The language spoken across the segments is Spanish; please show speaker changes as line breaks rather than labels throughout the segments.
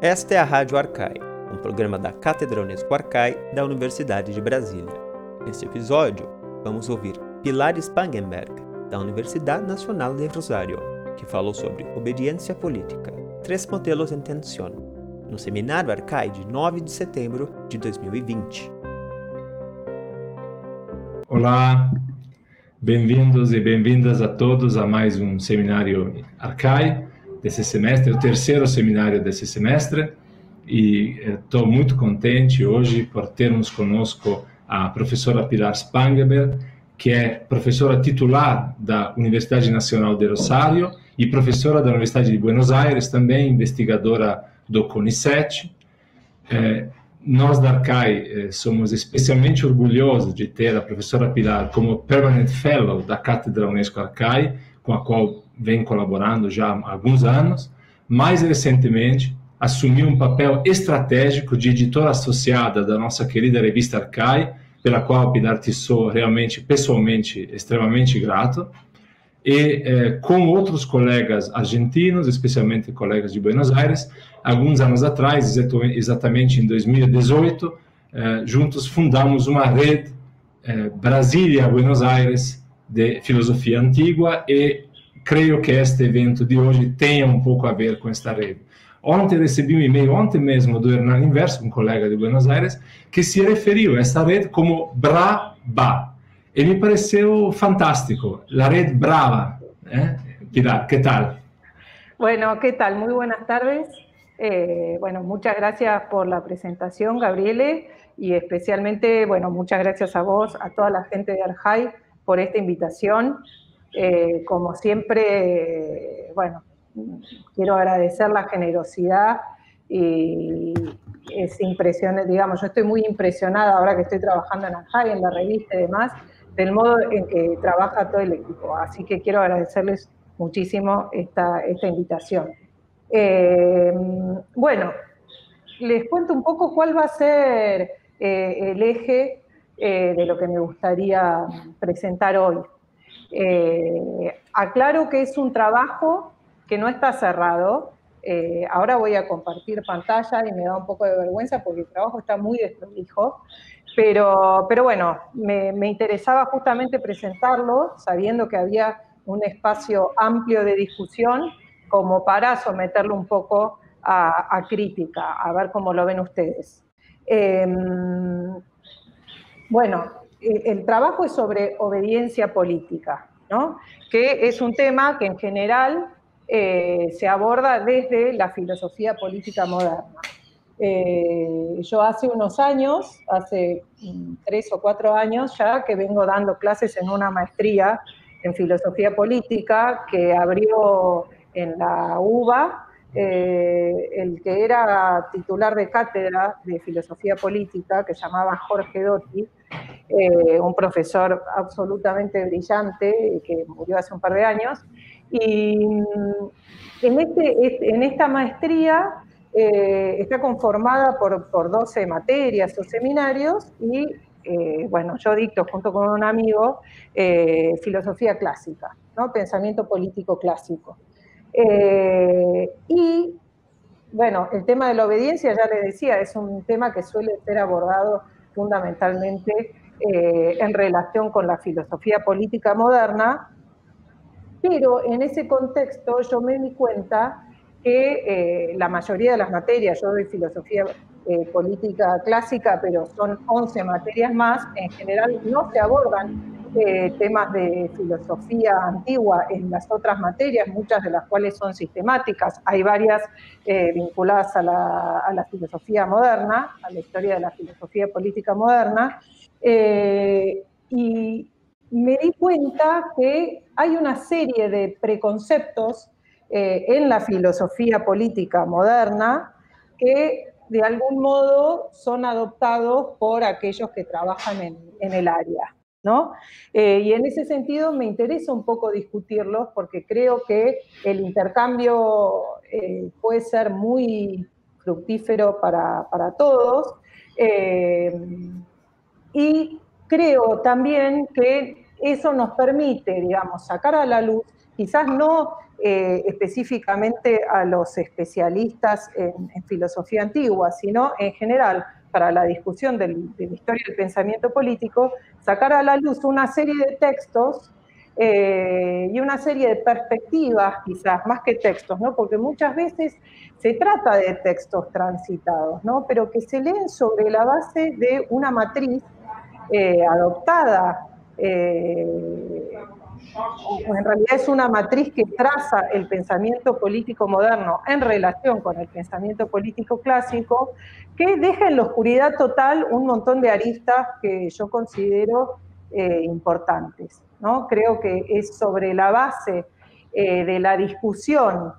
Esta é a Rádio Arcai, um programa da Cátedra Unesco Arcai da Universidade de Brasília. Neste episódio, vamos ouvir Pilar Spangenberg, da Universidade Nacional de Rosário, que falou sobre obediência política, três modelos em tensão, no Seminário Arcai de 9 de setembro de 2020.
Olá, bem-vindos e bem-vindas a todos a mais um Seminário Arcai desse semestre, o terceiro seminário desse semestre, e estou muito contente hoje por termos conosco a professora Pilar Spangenberg, que é professora titular da Universidade Nacional de Rosário e professora da Universidade de Buenos Aires, também investigadora do CONICET. É, nós da ARCAI é, somos especialmente orgulhosos de ter a professora Pilar como Permanent Fellow da Cátedra Unesco ARCAI, com a qual vem colaborando já há alguns anos. Mais recentemente, assumiu um papel estratégico de editora associada da nossa querida revista Arcai, pela qual Pilar sou realmente, pessoalmente, extremamente grato. E eh, com outros colegas argentinos, especialmente colegas de Buenos Aires, alguns anos atrás, exatamente em 2018, eh, juntos fundamos uma rede eh, Brasília-Buenos Aires de filosofia antiga e creio que este evento de hoje tenha um pouco a ver com esta rede. Ontem recebi um e-mail, ontem mesmo, do Hernan Inverso, um colega de Buenos Aires, que se referiu a esta rede como BRABA. E me pareceu fantástico, la red brava. Pilar, ¿qué tal?
Bueno, ¿qué tal? Muy buenas tardes. Eh, bueno, muchas gracias por la presentación, Gabriele, y especialmente, bueno, muchas gracias a vos, a toda la gente de Arjai por esta invitación. Eh, como siempre, bueno, quiero agradecer la generosidad y es impresionante, digamos, yo estoy muy impresionada ahora que estoy trabajando en ANJAI, en la revista y demás, del modo en que trabaja todo el equipo. Así que quiero agradecerles muchísimo esta, esta invitación. Eh, bueno, les cuento un poco cuál va a ser eh, el eje de lo que me gustaría presentar hoy. Eh, aclaro que es un trabajo que no está cerrado. Eh, ahora voy a compartir pantalla y me da un poco de vergüenza porque el trabajo está muy desprolijo. Pero, pero bueno, me, interesaba justamente presentarlo sabiendo que había un espacio amplio de discusión como para someterlo un poco a, crítica, a ver cómo lo ven ustedes. Em, bueno, el trabajo es sobre obediencia política, ¿no? que es un tema que en general eh, se aborda desde la filosofía política moderna. Eh, yo hace unos años, hace mm, tres o cuatro años ya, que vengo dando clases en una maestría en filosofía política que abrió en la UBA eh, el que era titular de cátedra de filosofía política, que se llamaba Jorge Dotti, eh, un profesor absolutamente brillante que murió hace un par de años. Y mm, en, este, en esta maestría eh, está conformada por, por, 12 materias o seminarios y, bueno, yo dicto junto con un amigo filosofía clásica, ¿no? pensamiento político clásico. Eh, y bueno, el tema de la obediencia, ya le decía, es un tema que suele ser abordado fundamentalmente eh, en relación con la filosofía política moderna, pero en ese contexto yo me di cuenta que eh, la mayoría de las materias, yo doy filosofía política clásica, pero son 11 materias más, en general no se abordan eh, temas de filosofía antigua en las otras materias, muchas de las cuales son sistemáticas. Hay varias eh, vinculadas a la, filosofía moderna, a la historia de la filosofía política moderna. Eh, y me di cuenta que hay una serie de preconceptos en la filosofía política moderna que de algún modo son adoptados por aquellos que trabajan en el área. Eh, y en ese sentido me interesa un poco discutirlos porque creo que el intercambio eh, puede ser muy fructífero para, todos. Eh, y creo también que eso nos permite, digamos, sacar a la luz quizás no específicamente a los especialistas en, filosofía antigua, sino en general para la discusión de la historia del pensamiento político, sacar a la luz una serie de textos eh, y una serie de perspectivas, quizás, más que textos, ¿no? porque muchas veces se trata de textos transitados, ¿no? pero que se leen sobre la base de una matriz eh, adoptada en realidad es una matriz que traza el pensamiento político moderno en relación con el pensamiento político clásico, que deja en la oscuridad total un montón de aristas que yo considero eh, importantes. ¿no? Creo que es sobre la base eh, de la discusión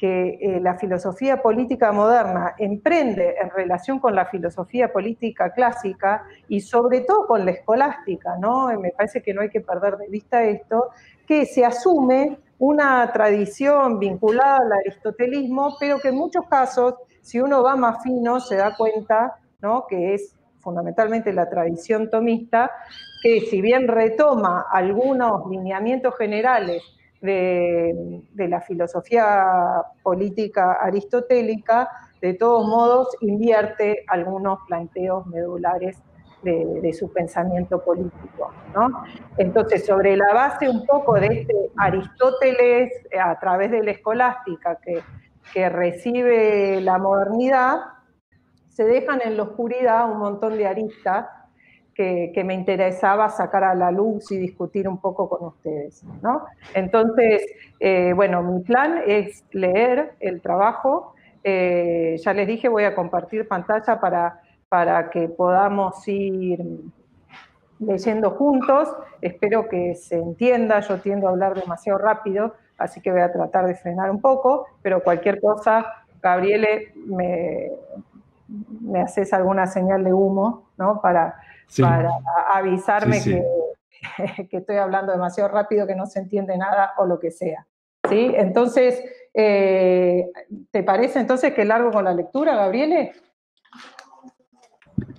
que eh, la filosofía política moderna emprende en relación con la filosofía política clásica y sobre todo con la escolástica, ¿no? Me parece que no hay que perder de vista esto, que se asume una tradición vinculada al aristotelismo, pero que en muchos casos, si uno va más fino, se da cuenta, ¿no? Que es fundamentalmente la tradición tomista, que si bien retoma algunos lineamientos generales de, la filosofía política aristotélica, de todos modos invierte algunos planteos medulares de, su pensamiento político. Entonces, sobre la base un poco de este Aristóteles a través de la escolástica que, que recibe la modernidad, se dejan en la oscuridad un montón de aristas que, me interesaba sacar a la luz y discutir un poco con ustedes. ¿no? Entonces, eh, bueno, mi plan es leer el trabajo. Eh, ya les dije, voy a compartir pantalla para, para que podamos ir leyendo juntos. Espero que se entienda, yo tiendo a hablar demasiado rápido, así que voy a tratar de frenar un poco, pero cualquier cosa, Gabriele, me, me haces alguna señal de humo, ¿no? Para, para avisarme Que, estoy hablando demasiado rápido, que no se entiende nada o lo que sea. ¿Sí? Entonces, eh, ¿te parece entonces que largo con la lectura, Gabriele?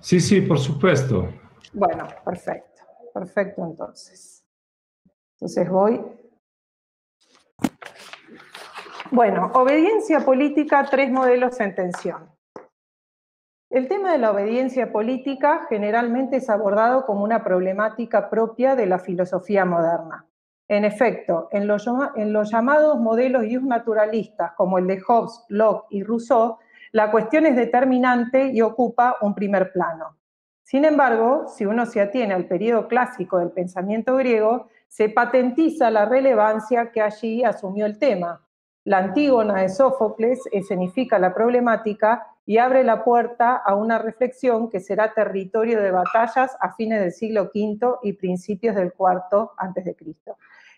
Sí, sí, por supuesto.
Bueno, perfecto, perfecto entonces. Entonces voy. Bueno, obediencia política, tres modelos en tensión. El tema de la obediencia política generalmente es abordado como una problemática propia de la filosofía moderna. En efecto, en los, llamados modelos naturalistas como el de Hobbes, Locke y Rousseau, la cuestión es determinante y ocupa un primer plano. Sin embargo, si uno se atiene al periodo clásico del pensamiento griego, se patentiza la relevancia que allí asumió el tema. La Antígona de Sófocles escenifica la problemática y abre la puerta a una reflexión que será territorio de batallas a fines del siglo V y principios del IV a.C.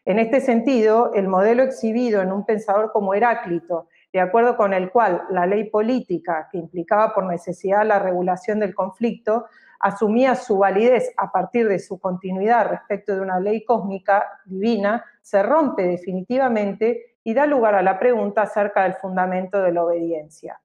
En este sentido, el modelo exhibido en un pensador como Heráclito, de acuerdo con el cual la ley política, que implicaba por necesidad la regulación del conflicto, asumía su validez a partir de su continuidad respecto de una ley cósmica divina, se rompe definitivamente y da lugar a la pregunta acerca del fundamento de la obediencia.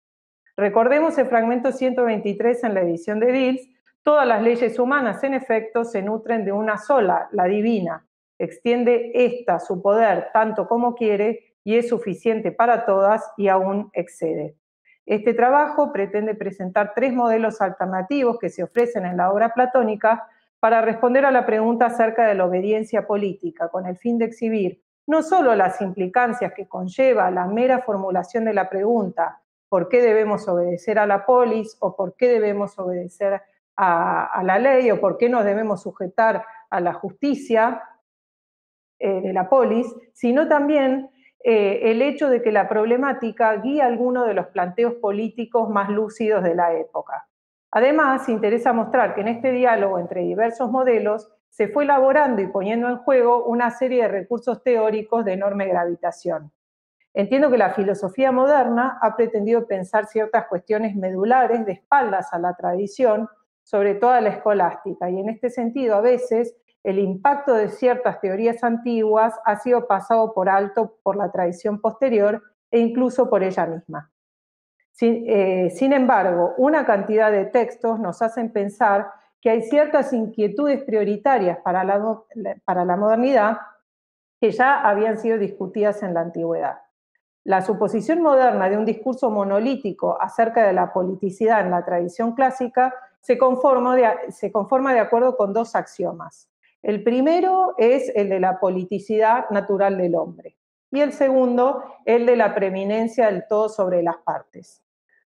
Recordemos el fragmento 123 en la edición de Bills, todas las leyes humanas en efecto se nutren de una sola, la divina. Extiende ésta su poder tanto como quiere y es suficiente para todas y aún excede. Este trabajo pretende presentar tres modelos alternativos que se ofrecen en la obra platónica para responder a la pregunta acerca de la obediencia política, con el fin de exhibir no solo las implicancias que conlleva la mera formulación de la pregunta, por qué debemos obedecer a la polis o por qué debemos obedecer a, la ley o por qué nos debemos sujetar a la justicia eh, de la polis, sino también eh, el hecho de que la problemática guía algunos de los planteos políticos más lúcidos de la época. Además, interesa mostrar que en este diálogo entre diversos modelos se fue elaborando y poniendo en juego una serie de recursos teóricos de enorme gravitación. Entiendo que la filosofía moderna ha pretendido pensar ciertas cuestiones medulares de espaldas a la tradición, sobre todo a la escolástica, y en este sentido a veces el impacto de ciertas teorías antiguas ha sido pasado por alto por la tradición posterior e incluso por ella misma. Sin, eh, embargo, una cantidad de textos nos hacen pensar que hay ciertas inquietudes prioritarias para la modernidad que ya habían sido discutidas en la antigüedad. La suposición moderna de un discurso monolítico acerca de la politicidad en la tradición clásica se conforma de, acuerdo con dos axiomas. El primero es el de la politicidad natural del hombre y el segundo, el de la preeminencia del todo sobre las partes.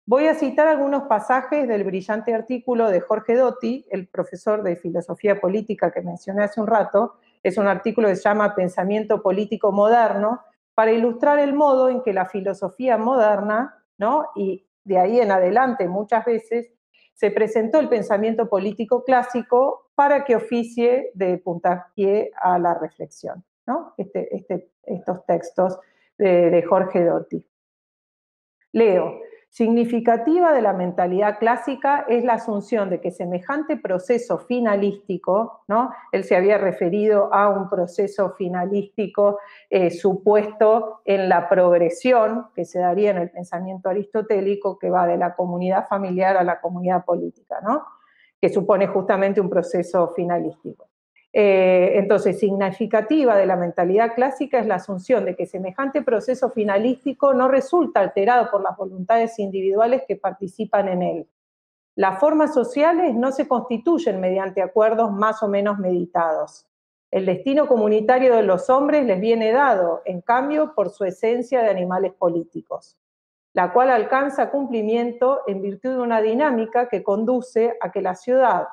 Voy a citar algunos pasajes del brillante artículo de Jorge Dotti, el profesor de filosofía política que mencioné hace un rato. Es un artículo que se llama Pensamiento político moderno, para ilustrar el modo en que la filosofía moderna, ¿no? y de ahí en adelante muchas veces, se presentó el pensamiento político clásico para que oficie de puntapié a la reflexión. ¿no? Este, este, estos textos de, de Jorge Dotti. Leo, Significativa de la mentalidad clásica es la asunción de que semejante proceso finalístico, ¿no? él se había referido a un proceso finalístico eh, supuesto en la progresión que se daría en el pensamiento aristotélico que va de la comunidad familiar a la comunidad política, ¿no? que supone justamente un proceso finalístico. Eh, entonces, significativa de la mentalidad clásica es la asunción de que semejante proceso finalístico no resulta alterado por las voluntades individuales que participan en él. Las formas sociales no se constituyen mediante acuerdos más o menos meditados. El destino comunitario de los hombres les viene dado, en cambio, por su esencia de animales políticos, la cual alcanza cumplimiento en virtud de una dinámica que conduce a que la ciudad,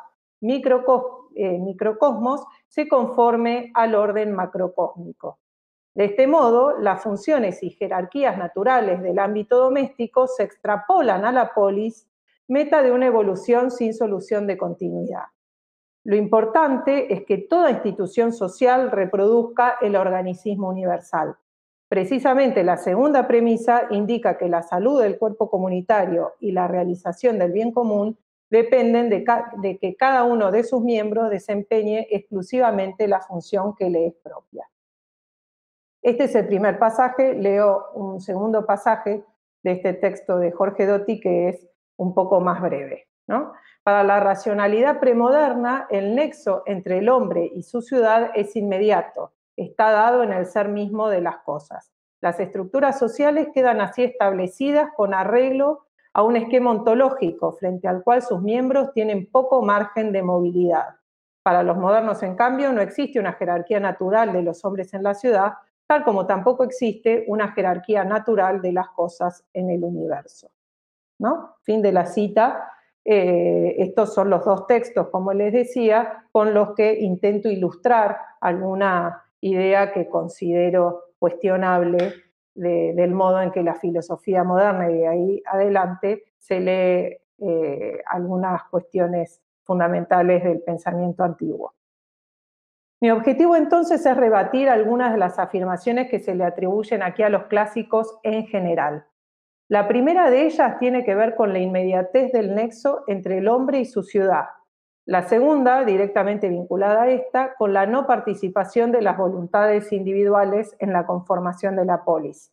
eh, microcosmos se conforme al orden macrocósmico. De este modo, las funciones y jerarquías naturales del ámbito doméstico se extrapolan a la polis, meta de una evolución sin solución de continuidad. Lo importante es que toda institución social reproduzca el organicismo universal. Precisamente la segunda premisa indica que la salud del cuerpo comunitario y la realización del bien común dependen de, que cada uno de sus miembros desempeñe exclusivamente la función que le es propia. Este es el primer pasaje, leo un segundo pasaje de este texto de Jorge Dotti que es un poco más breve. Para la racionalidad premoderna, el nexo entre el hombre y su ciudad es inmediato, está dado en el ser mismo de las cosas. Las estructuras sociales quedan así establecidas con arreglo a un esquema ontológico frente al cual sus miembros tienen poco margen de movilidad. Para los modernos, en cambio, no existe una jerarquía natural de los hombres en la ciudad, tal como tampoco existe una jerarquía natural de las cosas en el universo. ¿No? Fin de la cita. Eh, estos son los dos textos, como les decía, con los que intento ilustrar alguna idea que considero cuestionable del modo en que la filosofía moderna y de ahí adelante se lee eh, algunas cuestiones fundamentales del pensamiento antiguo. Mi objetivo entonces es rebatir algunas de las afirmaciones que se le atribuyen aquí a los clásicos en general. La primera de ellas tiene que ver con la inmediatez del nexo entre el hombre y su ciudad, la segunda, directamente vinculada a esta, con la no participación de las voluntades individuales en la conformación de la polis.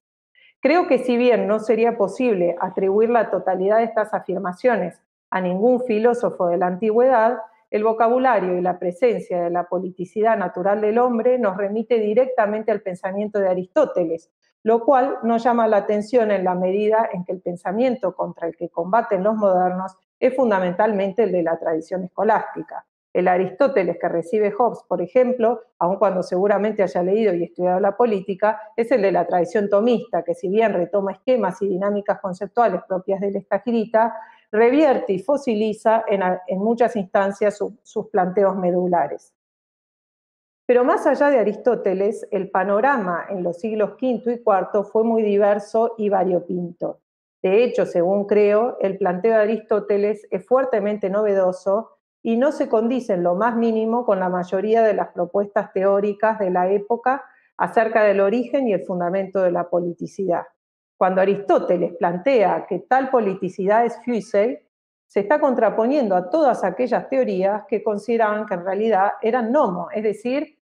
Creo que si bien no sería posible atribuir la totalidad de estas afirmaciones a ningún filósofo de la antigüedad, el vocabulario y la presencia de la politicidad natural del hombre nos remite directamente al pensamiento de Aristóteles, lo cual nos llama la atención en la medida en que el pensamiento contra el que combaten los modernos es fundamentalmente el de la tradición escolástica. El Aristóteles que recibe Hobbes, por ejemplo, aun cuando seguramente haya leído y estudiado la política, es el de la tradición tomista, que si bien retoma esquemas y dinámicas conceptuales propias de esta escrita, revierte y fosiliza en, muchas instancias sus planteos medulares. Pero más allá de Aristóteles, el panorama en los siglos V y IV fue muy diverso y variopinto. De hecho, según creo, el planteo de Aristóteles es fuertemente novedoso y no se condice en lo más mínimo con la mayoría de las propuestas teóricas de la época acerca del origen y el fundamento de la politicidad. Cuando Aristóteles plantea que tal politicidad es fusei, se está contraponiendo a todas aquellas teorías que consideraban que en realidad eran nomo, es decir,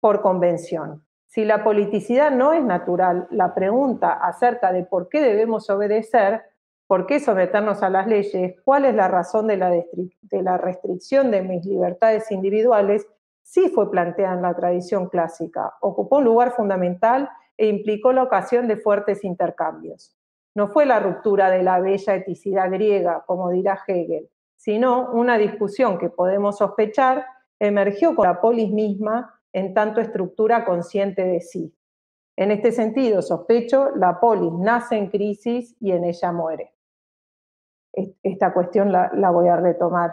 por convención. Si la politicidad no es natural, la pregunta acerca de por qué debemos obedecer, por qué someternos a las leyes, cuál es la razón de la, restricción de mis libertades individuales, sí fue planteada en la tradición clásica, ocupó un lugar fundamental e implicó la ocasión de fuertes intercambios. No fue la ruptura de la bella eticidad griega, como dirá Hegel, sino una discusión que podemos sospechar emergió con la polis misma en tanto estructura consciente de sí. En este sentido, sospecho, la polis nace en crisis y en ella muere. Esta cuestión la, voy a retomar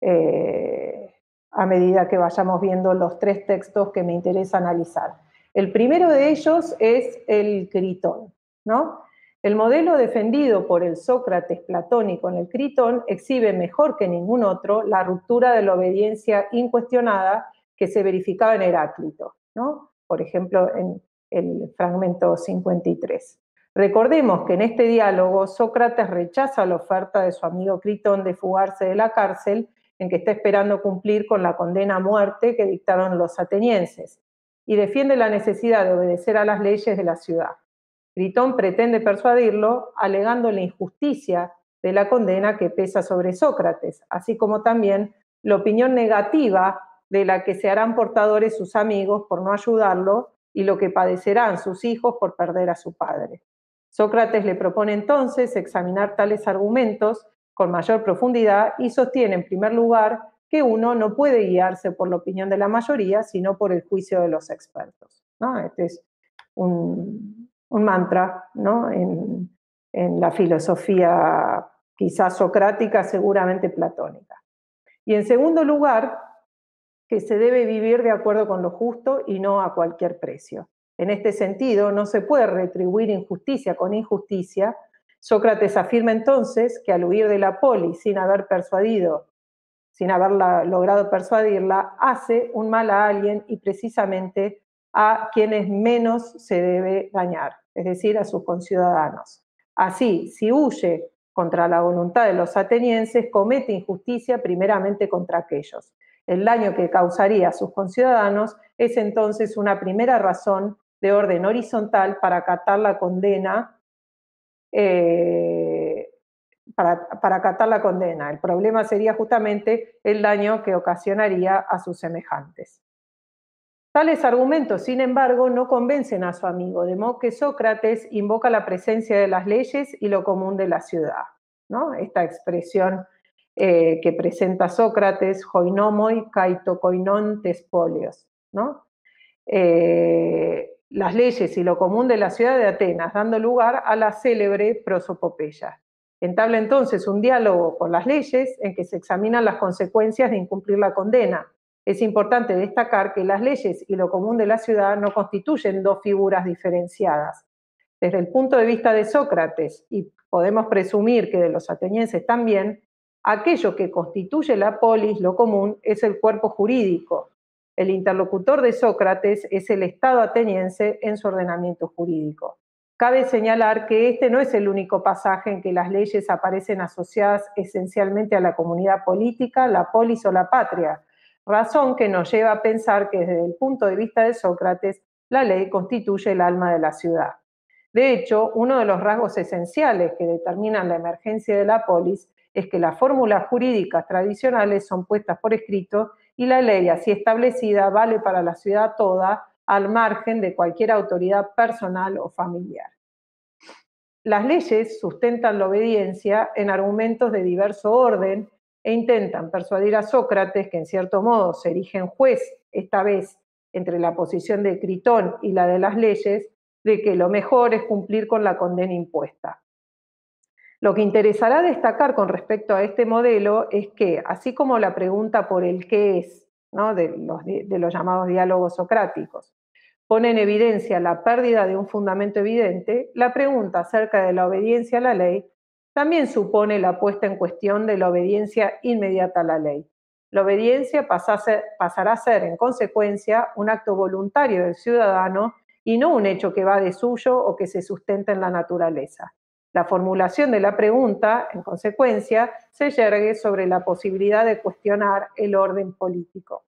eh, a medida que vayamos viendo los tres textos que me interesa analizar. El primero de ellos es el Critón, ¿no? El modelo defendido por el Sócrates platónico en el Critón exhibe mejor que ningún otro la ruptura de la obediencia incuestionada que se verificaba en Heráclito, ¿no? por ejemplo, en el fragmento 53. Recordemos que en este diálogo Sócrates rechaza la oferta de su amigo Critón de fugarse de la cárcel en que está esperando cumplir con la condena a muerte que dictaron los atenienses y defiende la necesidad de obedecer a las leyes de la ciudad. Critón pretende persuadirlo alegando la injusticia de la condena que pesa sobre Sócrates, así como también la opinión negativa de la que se harán portadores sus amigos por no ayudarlo y lo que padecerán sus hijos por perder a su padre. Sócrates le propone entonces examinar tales argumentos con mayor profundidad y sostiene en primer lugar que uno no puede guiarse por la opinión de la mayoría, sino por el juicio de los expertos. Este es un, mantra en, en la filosofía quizás socrática, seguramente platónica. Y en segundo lugar, que se debe vivir de acuerdo con lo justo y no a cualquier precio. En este sentido, no se puede retribuir injusticia con injusticia. Sócrates afirma entonces que al huir de la polis sin haber persuadido, sin haberla logrado persuadirla, hace un mal a alguien y precisamente a quienes menos se debe dañar, es decir, a sus conciudadanos. Así, si huye contra la voluntad de los atenienses, comete injusticia primeramente contra aquellos el daño que causaría a sus conciudadanos, es entonces una primera razón de orden horizontal para acatar la condena, eh, para, para la condena. El problema sería justamente el daño que ocasionaría a sus semejantes. Tales argumentos, sin embargo, no convencen a su amigo, de modo que Sócrates invoca la presencia de las leyes y lo común de la ciudad. ¿no? Esta expresión eh, que presenta Sócrates, hoinomoi kaitokoinon tespolios, ¿no? Eh, las leyes y lo común de la ciudad de Atenas, dando lugar a la célebre prosopopeya. Entabla entonces un diálogo con las leyes en que se examinan las consecuencias de incumplir la condena. Es importante destacar que las leyes y lo común de la ciudad no constituyen dos figuras diferenciadas. Desde el punto de vista de Sócrates, y podemos presumir que de los atenienses también, Aquello que constituye la polis, lo común, es el cuerpo jurídico. El interlocutor de Sócrates es el Estado ateniense en su ordenamiento jurídico. Cabe señalar que este no es el único pasaje en que las leyes aparecen asociadas esencialmente a la comunidad política, la polis o la patria, razón que nos lleva a pensar que desde el punto de vista de Sócrates, la ley constituye el alma de la ciudad. De hecho, uno de los rasgos esenciales que determinan la emergencia de la polis es que las fórmulas jurídicas tradicionales son puestas por escrito y la ley así establecida vale para la ciudad toda al margen de cualquier autoridad personal o familiar. Las leyes sustentan la obediencia en argumentos de diverso orden e intentan persuadir a Sócrates, que en cierto modo se erige en juez, esta vez entre la posición de Critón y la de las leyes, de que lo mejor es cumplir con la condena impuesta. Lo que interesará destacar con respecto a este modelo es que, así como la pregunta por el qué es de, los, llamados diálogos socráticos pone en evidencia la pérdida de un fundamento evidente, la pregunta acerca de la obediencia a la ley también supone la puesta en cuestión de la obediencia inmediata a la ley. La obediencia pasará a ser, en consecuencia, un acto voluntario del ciudadano y no un hecho que va de suyo o que se sustenta en la naturaleza. La formulación de la pregunta, en consecuencia, se yergue sobre la posibilidad de cuestionar el orden político.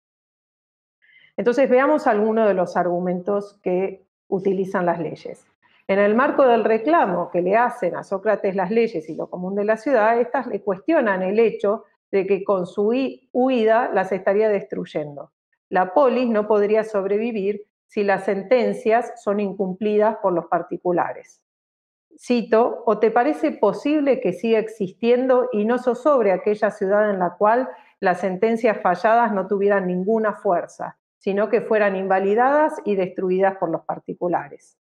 Entonces veamos algunos de los argumentos que utilizan las leyes. En el marco del reclamo que le hacen a Sócrates las leyes y lo común de la ciudad, estas le cuestionan el hecho de que con su huida las estaría destruyendo. La polis no podría sobrevivir si las sentencias son incumplidas por los particulares. Cito, ¿o te parece posible que siga existiendo y no sobre aquella ciudad en la cual las sentencias falladas no tuvieran ninguna fuerza, sino que fueran invalidadas y destruidas por los particulares?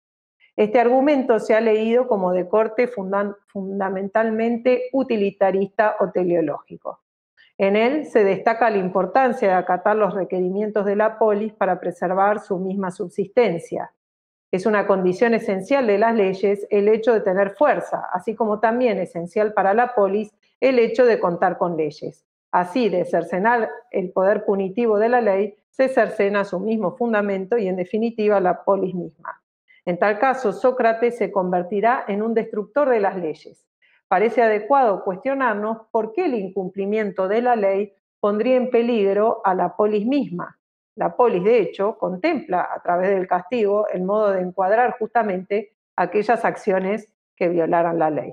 Este argumento se ha leído como de corte fundamentalmente utilitarista o teleológico. En él se destaca la importancia de acatar los requerimientos de la polis para preservar su misma subsistencia. Es una condición esencial de las leyes el hecho de tener fuerza, así como también esencial para la polis el hecho de contar con leyes. Así, de cercenar el poder punitivo de la ley, se cercena su mismo fundamento y, en definitiva, la polis misma. En tal caso, Sócrates se convertirá en un destructor de las leyes. Parece adecuado cuestionarnos por qué el incumplimiento de la ley pondría en peligro a la polis misma. La polis, de hecho, contempla a través del castigo el modo de encuadrar justamente aquellas acciones que violaran la ley.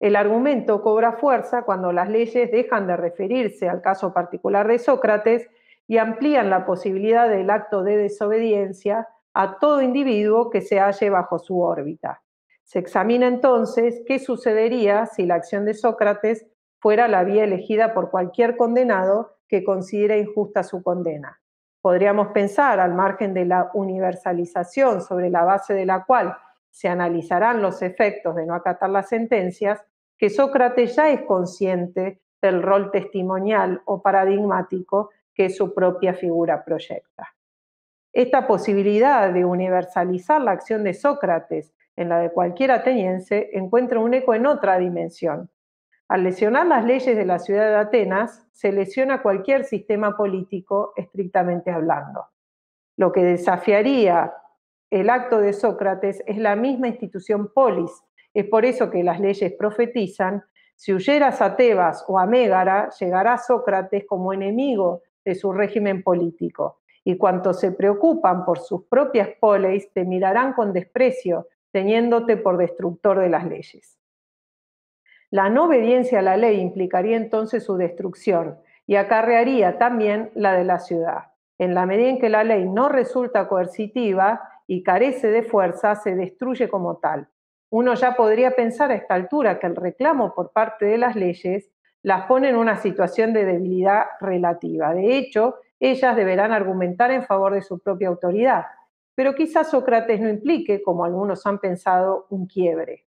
El argumento cobra fuerza cuando las leyes dejan de referirse al caso particular de Sócrates y amplían la posibilidad del acto de desobediencia a todo individuo que se halle bajo su órbita. Se examina entonces qué sucedería si la acción de Sócrates fuera la vía elegida por cualquier condenado que considere injusta su condena. Podríamos pensar, al margen de la universalización sobre la base de la cual se analizarán los efectos de no acatar las sentencias, que Sócrates ya es consciente del rol testimonial o paradigmático que su propia figura proyecta. Esta posibilidad de universalizar la acción de Sócrates en la de cualquier ateniense encuentra un eco en otra dimensión. Al lesionar las leyes de la ciudad de Atenas, se lesiona cualquier sistema político estrictamente hablando. Lo que desafiaría el acto de Sócrates es la misma institución polis. Es por eso que las leyes profetizan, si huyeras a Tebas o a Mégara, llegará Sócrates como enemigo de su régimen político y cuantos se preocupan por sus propias poleis te mirarán con desprecio, teniéndote por destructor de las leyes. La no obediencia a la ley implicaría entonces su destrucción y acarrearía también la de la ciudad. En la medida en que la ley no resulta coercitiva y carece de fuerza, se destruye como tal. Uno ya podría pensar a esta altura que el reclamo por parte de las leyes las pone en una situación de debilidad relativa. De hecho, ellas deberán argumentar en favor de su propia autoridad. Pero quizás Sócrates no implique, como algunos han pensado, un quiebre.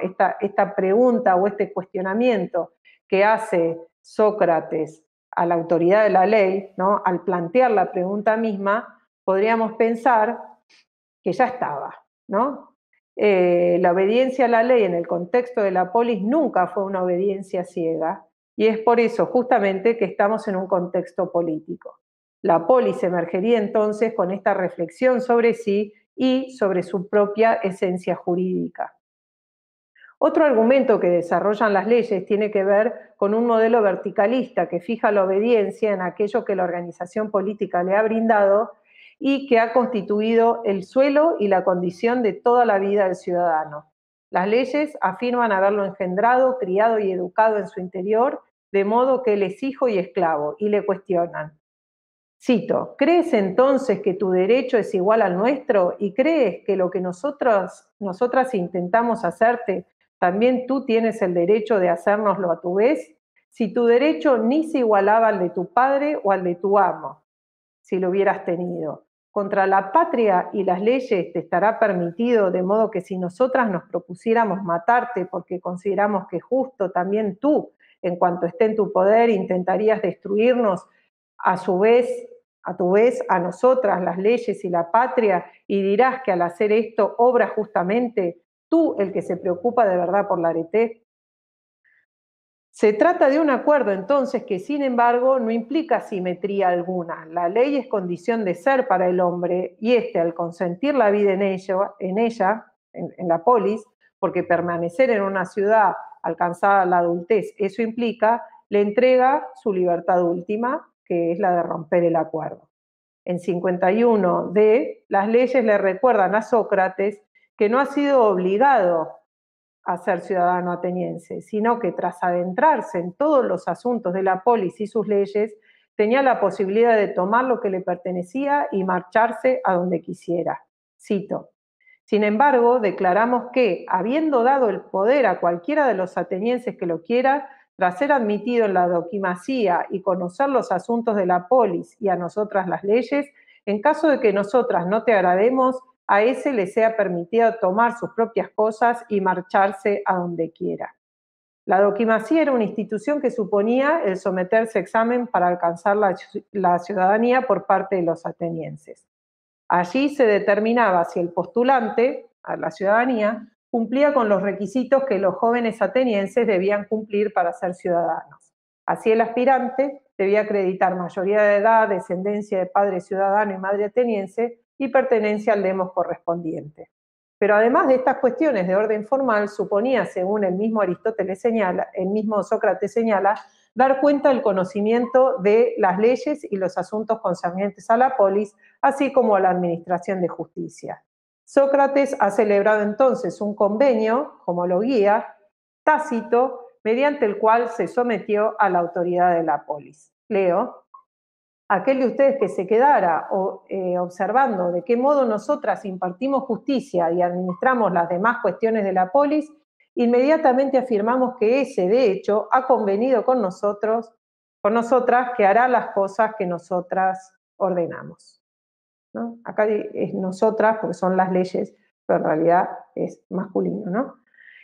Esta, esta pregunta o este cuestionamiento que hace Sócrates a la autoridad de la ley, ¿no? al plantear la pregunta misma, podríamos pensar que ya estaba. ¿no? Eh, la obediencia a la ley en el contexto de la polis nunca fue una obediencia ciega, y es por eso justamente que estamos en un contexto político. La polis emergería entonces con esta reflexión sobre sí y sobre su propia esencia jurídica. Otro argumento que desarrollan las leyes tiene que ver con un modelo verticalista que fija la obediencia en aquello que la organización política le ha brindado y que ha constituido el suelo y la condición de toda la vida del ciudadano. Las leyes afirman haberlo engendrado, criado y educado en su interior, de modo que él es hijo y esclavo, y le cuestionan. Cito, ¿crees entonces que tu derecho es igual al nuestro y crees que lo que nosotros, nosotras intentamos hacerte, también tú tienes el derecho de hacérnoslo a tu vez? Si tu derecho ni se igualaba al de tu padre o al de tu amo, si lo hubieras tenido contra la patria y las leyes te estará permitido, de modo que si nosotras nos propusiéramos matarte porque consideramos que justo, también tú, en cuanto esté en tu poder, intentarías destruirnos a su vez, a tu vez, a nosotras, las leyes y la patria, y dirás que al hacer esto obra justamente tú el que se preocupa de verdad por la arete. Se trata de un acuerdo entonces que sin embargo no implica simetría alguna. La ley es condición de ser para el hombre y éste al consentir la vida en, ella, en, ella, en la polis, porque permanecer en una ciudad alcanzada la adultez, eso implica, le entrega su libertad última, que es la de romper el acuerdo. En 51d, las leyes le recuerdan a Sócrates que no ha sido obligado a ser ciudadano ateniense, sino que tras adentrarse en todos los asuntos de la polis y sus leyes, tenía la posibilidad de tomar lo que le pertenecía y marcharse a donde quisiera. Cito. Sin embargo, declaramos que, habiendo dado el poder a cualquiera de los atenienses que lo quiera, tras ser admitido en la doquimacía y conocer los asuntos de la polis y a nosotras las leyes, en caso de que nosotras no te agrademos, a ese le sea permitido tomar sus propias cosas y marcharse a donde quiera. La doquimacía era una institución que suponía el someterse a examen para alcanzar la, ciudadanía por parte de los atenienses. Allí se determinaba si el postulante a la ciudadanía cumplía con los requisitos que los jóvenes atenienses debían cumplir para ser ciudadanos. Así el aspirante debía acreditar mayoría de edad, descendencia de padre ciudadano y madre ateniense y pertenencia al demos correspondiente. Pero además de estas cuestiones de orden formal, suponía, según el mismo Aristóteles señala, el mismo Sócrates señala, dar cuenta del conocimiento de las leyes y los asuntos concernientes a la polis, así como a la administración de justicia. Sócrates ha celebrado entonces un convenio, como lo guía, tácito, mediante el cual se sometió a la autoridad de la polis. Leo, aquel de ustedes que se quedara eh, observando de qué modo nosotras impartimos justicia y administramos las demás cuestiones de la polis, inmediatamente afirmamos que ese, de hecho, ha convenido con nosotros, con nosotras, que hará las cosas que nosotras ordenamos. Acá es nosotras, porque son las leyes, pero en realidad es masculino, ¿no?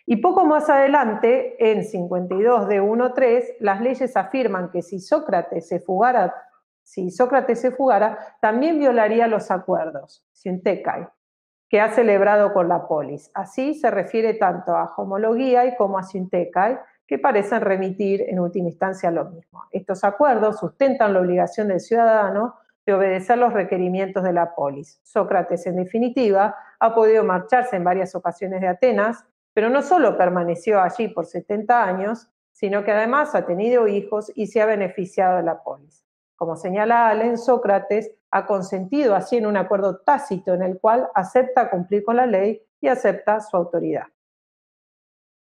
Y poco más adelante, en 52 de 1.3, las leyes afirman que si Sócrates se fugara si Sócrates se fugara, también violaría los acuerdos, Siuntecai, que ha celebrado con la polis. Así se refiere tanto a homologuía como a Siuntecai, que parecen remitir en última instancia a lo mismo. Estos acuerdos sustentan la obligación del ciudadano de obedecer los requerimientos de la polis. Sócrates, en definitiva, ha podido marcharse en varias ocasiones de Atenas, pero no solo permaneció allí por 70 años, sino que además ha tenido hijos y se ha beneficiado de la polis. Como señala Allen, Sócrates ha consentido así en un acuerdo tácito en el cual acepta cumplir con la ley y acepta su autoridad.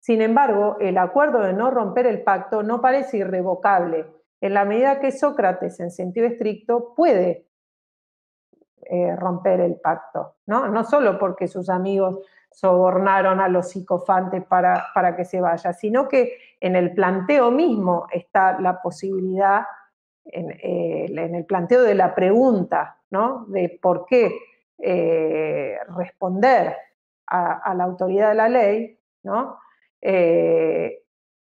Sin embargo, el acuerdo de no romper el pacto no parece irrevocable, en la medida que Sócrates, en sentido estricto, puede eh, romper el pacto, ¿no? Solo porque sus amigos sobornaron a los psicofantes para, para que se vaya, sino que en el planteo mismo está la posibilidad eh, en, el planteo de la pregunta, ¿no? De por qué eh, responder a, la autoridad de la ley, ¿no? Eh,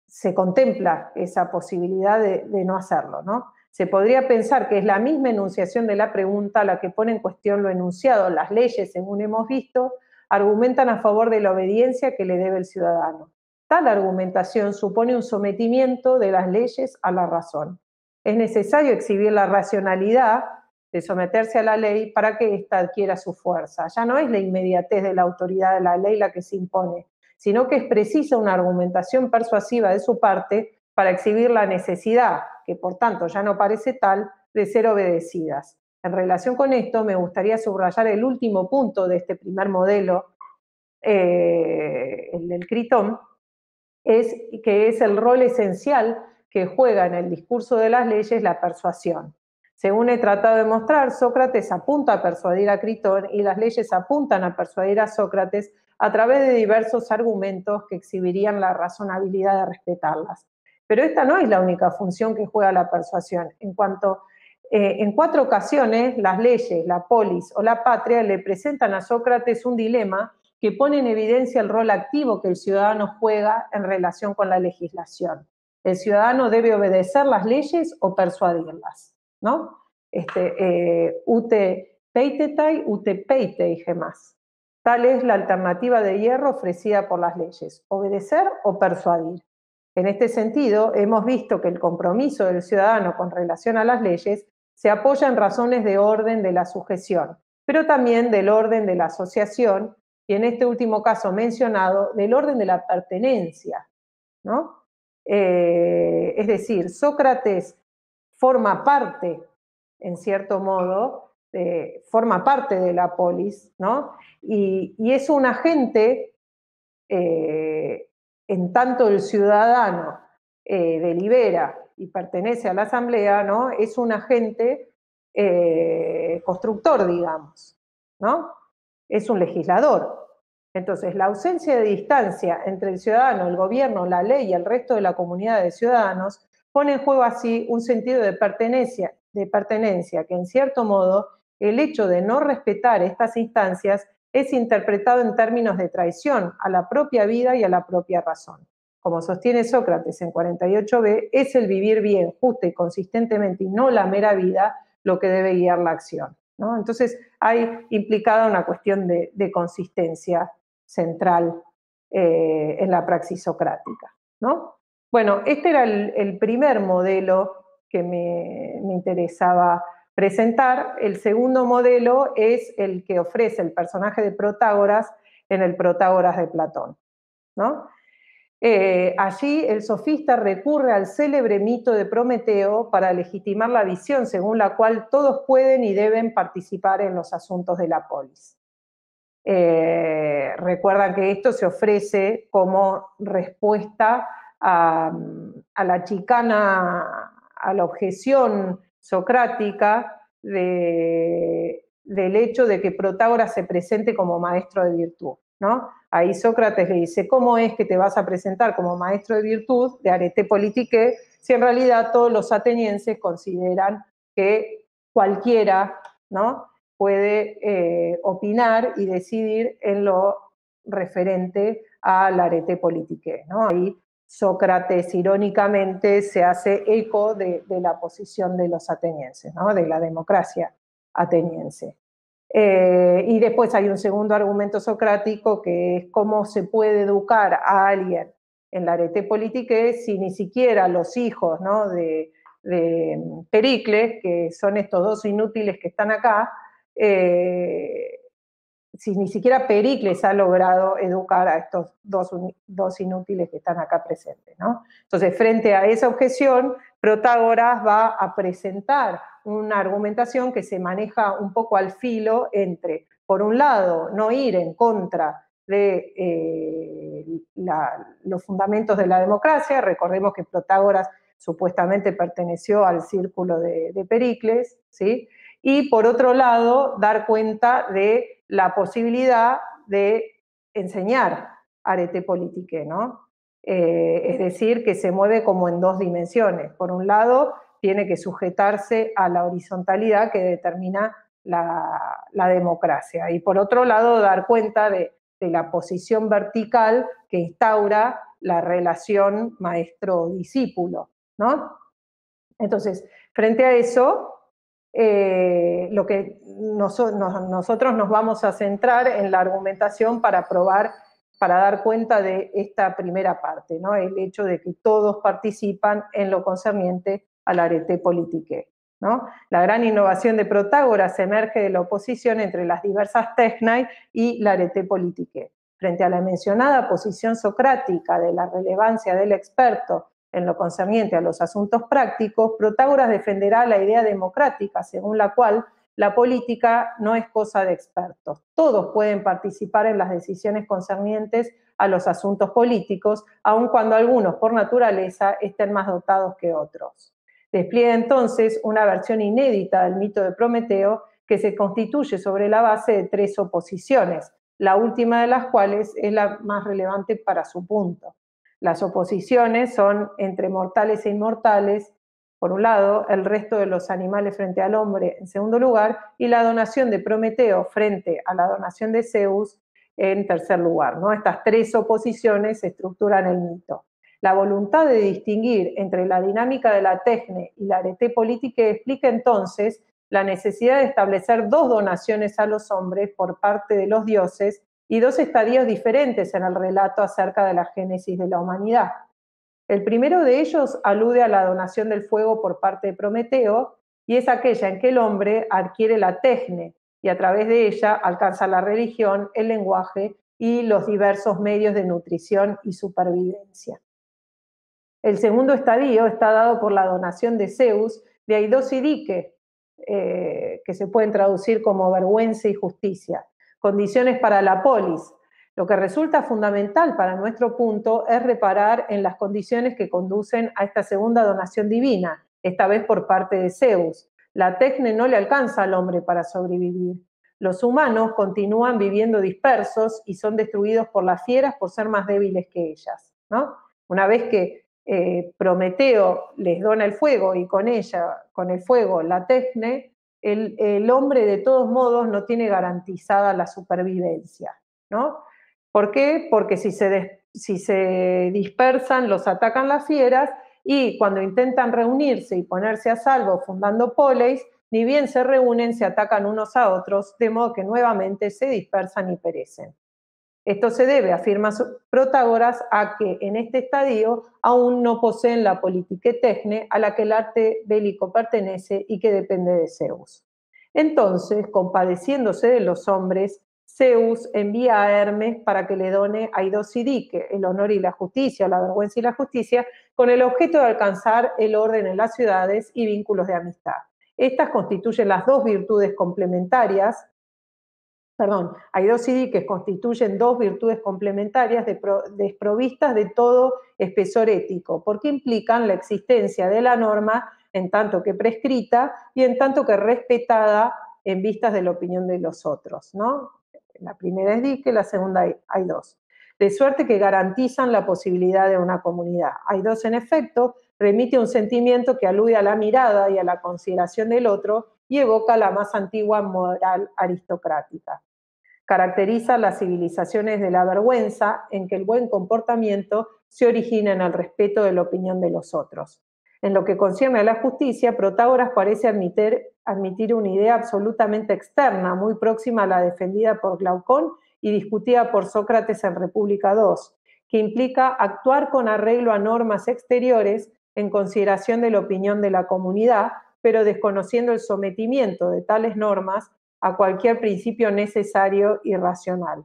se contempla esa posibilidad de, no hacerlo, ¿no? Se podría pensar que es la misma enunciación de la pregunta la que pone en cuestión lo enunciado. Las leyes, según hemos visto, argumentan a favor de la obediencia que le debe el ciudadano. Tal argumentación supone un sometimiento de las leyes a la razón es necesario exhibir la racionalidad de someterse a la ley para que ésta adquiera su fuerza. Ya no es la inmediatez de la autoridad de la ley la que se impone, sino que es precisa una argumentación persuasiva de su parte para exhibir la necesidad, que por tanto ya no parece tal, de ser obedecidas. En relación con esto, me gustaría subrayar el último punto de este primer modelo, eh, el del Critón, es que es el rol esencial que juega en el discurso de las leyes la persuasión. Según he tratado de mostrar, Sócrates apunta a persuadir a Critón y las leyes apuntan a persuadir a Sócrates a través de diversos argumentos que exhibirían la razonabilidad de respetarlas. Pero esta no es la única función que juega la persuasión. En cuanto eh, en cuatro ocasiones las leyes, la polis o la patria le presentan a Sócrates un dilema que pone en evidencia el rol activo que el ciudadano juega en relación con la legislación el ciudadano debe obedecer las leyes o persuadirlas, ¿no? Este, eh, ute peitetai, ute peitei gemas. Tal es la alternativa de hierro ofrecida por las leyes, obedecer o persuadir. En este sentido, hemos visto que el compromiso del ciudadano con relación a las leyes se apoya en razones de orden de la sujeción, pero también del orden de la asociación y en este último caso mencionado, del orden de la pertenencia, ¿no? Eh, es decir, Sócrates forma parte, en cierto modo, forma parte de la polis, ¿no? Y, es un agente, eh, en tanto el ciudadano eh, delibera y pertenece a la Asamblea, ¿no? Es un agente constructor, digamos, ¿no? Es un legislador. Entonces, la ausencia de distancia entre el ciudadano, el gobierno, la ley y el resto de la comunidad de ciudadanos pone en juego así un sentido de pertenencia, de pertenencia que en cierto modo el hecho de no respetar estas instancias es interpretado en términos de traición a la propia vida y a la propia razón. Como sostiene Sócrates en 48b, es el vivir bien, justo y consistentemente y no la mera vida lo que debe guiar la acción. Entonces hay implicada una cuestión de, consistencia central eh, en la praxis socrática. ¿no? Bueno, este era el, primer modelo que me, me interesaba presentar. El segundo modelo es el que ofrece el personaje de Protágoras en el Protágoras de Platón. ¿no? Eh, allí el sofista recurre al célebre mito de Prometeo para legitimar la visión según la cual todos pueden y deben participar en los asuntos de la polis. Eh, recuerdan que esto se ofrece como respuesta a, a la chicana, a la objeción socrática del hecho de que Protágoras se presente como maestro de virtud. ¿no? Ahí Sócrates le dice, ¿cómo es que te vas a presentar como maestro de virtud de arete politique si en realidad todos los atenienses consideran que cualquiera ¿no? Puede eh, opinar y decidir en lo referente al arete politique? ¿no? Ahí Sócrates irónicamente se hace eco de, la posición de los atenienses, ¿no? de la democracia ateniense. Eh, y después hay un segundo argumento socrático que es cómo se puede educar a alguien en la arete politique si ni siquiera los hijos ¿no? de, Pericles, que son estos dos inútiles que están acá, eh, si ni siquiera Pericles ha logrado educar a estos dos, inútiles que están acá presentes. ¿no? Entonces, frente a esa objeción, Protágoras va a presentar una argumentación que se maneja un poco al filo entre, por un lado, no ir en contra de eh, los fundamentos de la democracia, recordemos que Protágoras supuestamente perteneció al círculo de Pericles, ¿sí? Y por otro lado, dar cuenta de la posibilidad de enseñar arete politique, ¿no? Eh, es decir, que se mueve como en dos dimensiones. Por un lado, tiene que sujetarse a la horizontalidad que determina la, democracia. Y por otro lado, dar cuenta de, de la posición vertical que instaura la relación maestro-discípulo, ¿no? Entonces, frente a eso, eh, lo que nosotros nos vamos a centrar en la argumentación para probar, para dar cuenta de esta primera parte, ¿no? el hecho de que todos participan en lo concerniente al arete politique. ¿no? La gran innovación de Protágoras emerge de la oposición entre las diversas technai y la arete politique. Frente a la mencionada posición socrática de la relevancia del experto en lo concerniente a los asuntos prácticos, Protágoras defenderá la idea democrática, según la cual la política no es cosa de expertos. Todos pueden participar en las decisiones concernientes a los asuntos políticos, aun cuando algunos por naturaleza estén más dotados que otros. Despliega entonces una versión inédita del mito de Prometeo que se constituye sobre la base de tres oposiciones, la última de las cuales es la más relevante para su punto. Las oposiciones son entre mortales e inmortales, por un lado, el resto de los animales frente al hombre, en segundo lugar, y la donación de Prometeo frente a la donación de Zeus, en tercer lugar. ¿no? Estas tres oposiciones estructuran el mito. La voluntad de distinguir entre la dinámica de la tecne y la arete política explica entonces la necesidad de establecer dos donaciones a los hombres por parte de los dioses y dos estadios diferentes en el relato acerca de la génesis de la humanidad. El primero de ellos alude a la donación del fuego por parte de Prometeo y es aquella en que el hombre adquiere la tecne y a través de ella alcanza la religión, el lenguaje y los diversos medios de nutrición y supervivencia. El segundo estadio está dado por la donación de Zeus de Aidos y eh, que se pueden traducir como vergüenza y justicia, condiciones para la polis, Lo que resulta fundamental para nuestro punto es reparar en las condiciones que conducen a esta segunda donación divina, esta vez por parte de Zeus. La tecne no le alcanza al hombre para sobrevivir. Los humanos continúan viviendo dispersos y son destruidos por las fieras por ser más débiles que ellas. ¿no? Una vez que eh, Prometeo les dona el fuego y con ella, con el fuego, la tecne, el, hombre de todos modos no tiene garantizada la supervivencia. ¿no? ¿Por qué? Porque si se, si se dispersan, los atacan las fieras y cuando intentan reunirse y ponerse a salvo fundando poleis, ni bien se reúnen, se atacan unos a otros, de modo que nuevamente se dispersan y perecen. Esto se debe, afirma Protágoras, a que en este estadio aún no poseen la politique tecne a la que el arte bélico pertenece y que depende de Zeus. Entonces, compadeciéndose de los hombres, Zeus envía a Hermes para que le done a Idosidique el honor y la justicia, la vergüenza y la justicia, con el objeto de alcanzar el orden en las ciudades y vínculos de amistad. Estas constituyen las dos virtudes complementarias, perdón, Idosidique constituyen dos virtudes complementarias desprovistas de todo espesor ético, porque implican la existencia de la norma en tanto que prescrita y en tanto que respetada en vistas de la opinión de los otros, ¿no? La primera es dique, la segunda hay dos. De suerte que garantizan la posibilidad de una comunidad. Hay dos en efecto, remite un sentimiento que alude a la mirada y a la consideración del otro y evoca la más antigua moral aristocrática. Caracteriza las civilizaciones de la vergüenza en que el buen comportamiento se origina en el respeto de la opinión de los otros. En lo que concierne a la justicia, Protágoras parece admitir, admitir una idea absolutamente externa, muy próxima a la defendida por Glaucón y discutida por Sócrates en República II, que implica actuar con arreglo a normas exteriores en consideración de la opinión de la comunidad, pero desconociendo el sometimiento de tales normas a cualquier principio necesario y racional.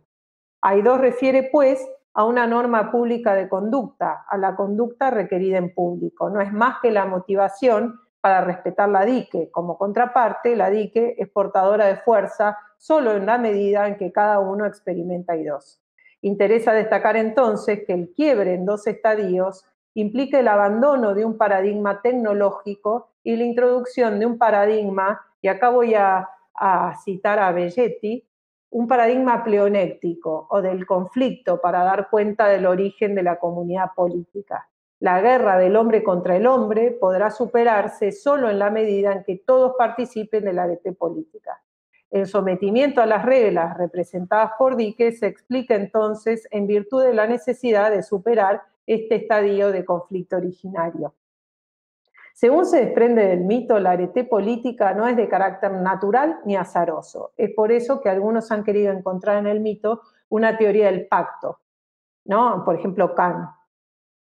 Aidó refiere, pues, a una norma pública de conducta, a la conducta requerida en público. No es más que la motivación para respetar la dique. Como contraparte, la dique es portadora de fuerza solo en la medida en que cada uno experimenta y dos. Interesa destacar entonces que el quiebre en dos estadios implica el abandono de un paradigma tecnológico y la introducción de un paradigma, y acá voy a, a citar a Belletti, un paradigma pleonéctico o del conflicto para dar cuenta del origen de la comunidad política. La guerra del hombre contra el hombre podrá superarse solo en la medida en que todos participen de la política. El sometimiento a las reglas representadas por Dique se explica entonces en virtud de la necesidad de superar este estadio de conflicto originario. Según se desprende del mito, la arete política no es de carácter natural ni azaroso. Es por eso que algunos han querido encontrar en el mito una teoría del pacto, ¿no? Por ejemplo, Kant.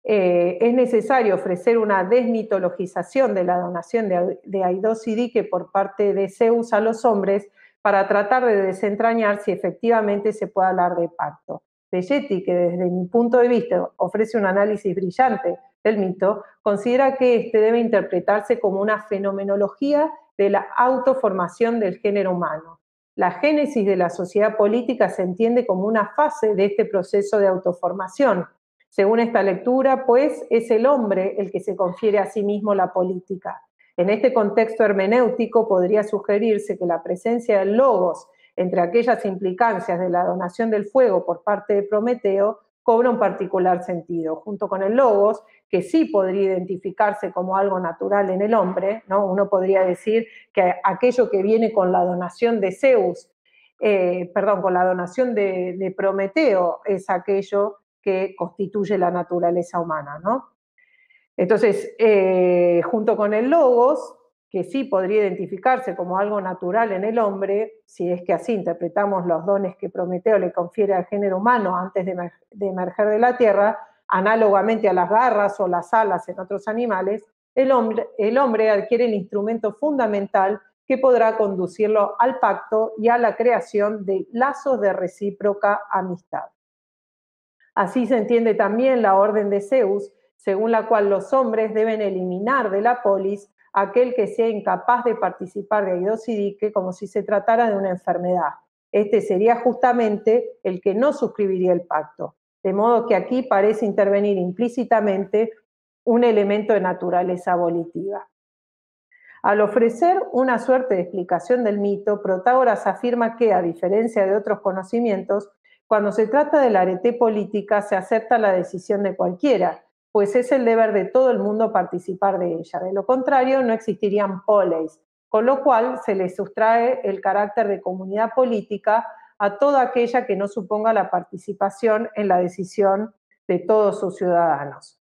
Eh, es necesario ofrecer una desmitologización de la donación de, de Dique por parte de Zeus a los hombres para tratar de desentrañar si efectivamente se puede hablar de pacto. Belletti, que desde mi punto de vista ofrece un análisis brillante del mito, considera que este debe interpretarse como una fenomenología de la autoformación del género humano. La génesis de la sociedad política se entiende como una fase de este proceso de autoformación. Según esta lectura, pues, es el hombre el que se confiere a sí mismo la política. En este contexto hermenéutico podría sugerirse que la presencia del logos entre aquellas implicancias de la donación del fuego por parte de Prometeo cobra un particular sentido, junto con el logos, que sí podría identificarse como algo natural en el hombre, ¿no? Uno podría decir que aquello que viene con la donación de Zeus, eh, perdón, con la donación de, Prometeo, es aquello que constituye la naturaleza humana, ¿no? Entonces, eh, junto con el logos, que sí podría identificarse como algo natural en el hombre, si es que así interpretamos los dones que Prometeo le confiere al género humano antes de, emerger de la Tierra, análogamente a las garras o las alas en otros animales, el hombre, adquiere el instrumento fundamental que podrá conducirlo al pacto y a la creación de lazos de recíproca amistad. Así se entiende también la orden de Zeus, según la cual los hombres deben eliminar de la polis aquel que sea incapaz de participar de aidosidique como si se tratara de una enfermedad. Este sería justamente el que no suscribiría el pacto. De modo que aquí parece intervenir implícitamente un elemento de naturaleza abolitiva. Al ofrecer una suerte de explicación del mito, Protágoras afirma que, a diferencia de otros conocimientos, cuando se trata de la arete política se acepta la decisión de cualquiera, pues es el deber de todo el mundo participar de ella. De lo contrario, no existirían poleis, con lo cual se le sustrae el carácter de comunidad política a toda aquella que no suponga la participación en la decisión de todos sus ciudadanos.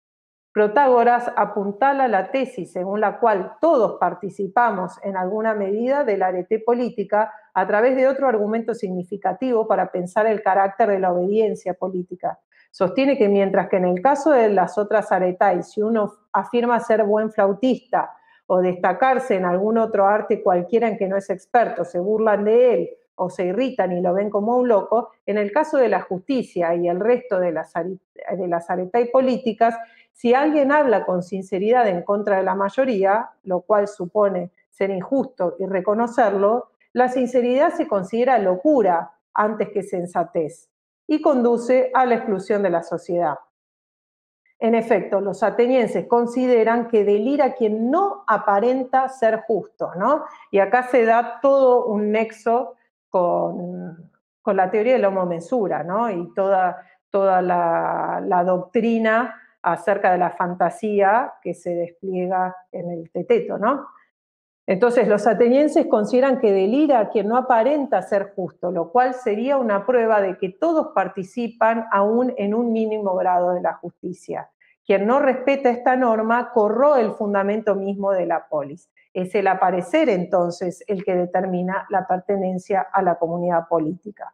Protágoras apuntala la tesis según la cual todos participamos en alguna medida de la arete política a través de otro argumento significativo para pensar el carácter de la obediencia política. Sostiene que mientras que en el caso de las otras aretais, si uno afirma ser buen flautista o destacarse en algún otro arte cualquiera en que no es experto, se burlan de él o se irritan y lo ven como un loco, en el caso de la justicia y el resto de las, de las políticas, si alguien habla con sinceridad en contra de la mayoría, lo cual supone ser injusto y reconocerlo, la sinceridad se considera locura antes que sensatez y conduce a la exclusión de la sociedad. En efecto, los atenienses consideran que delira quien no aparenta ser justo, ¿no? Y acá se da todo un nexo con, la teoría de la homomensura, ¿no? Y toda, toda la, doctrina acerca de la fantasía que se despliega en el teteto, ¿no? Entonces, los atenienses consideran que delira quien no aparenta ser justo, lo cual sería una prueba de que todos participan aún en un mínimo grado de la justicia. Quien no respeta esta norma corroe el fundamento mismo de la polis. Es el aparecer entonces el que determina la pertenencia a la comunidad política.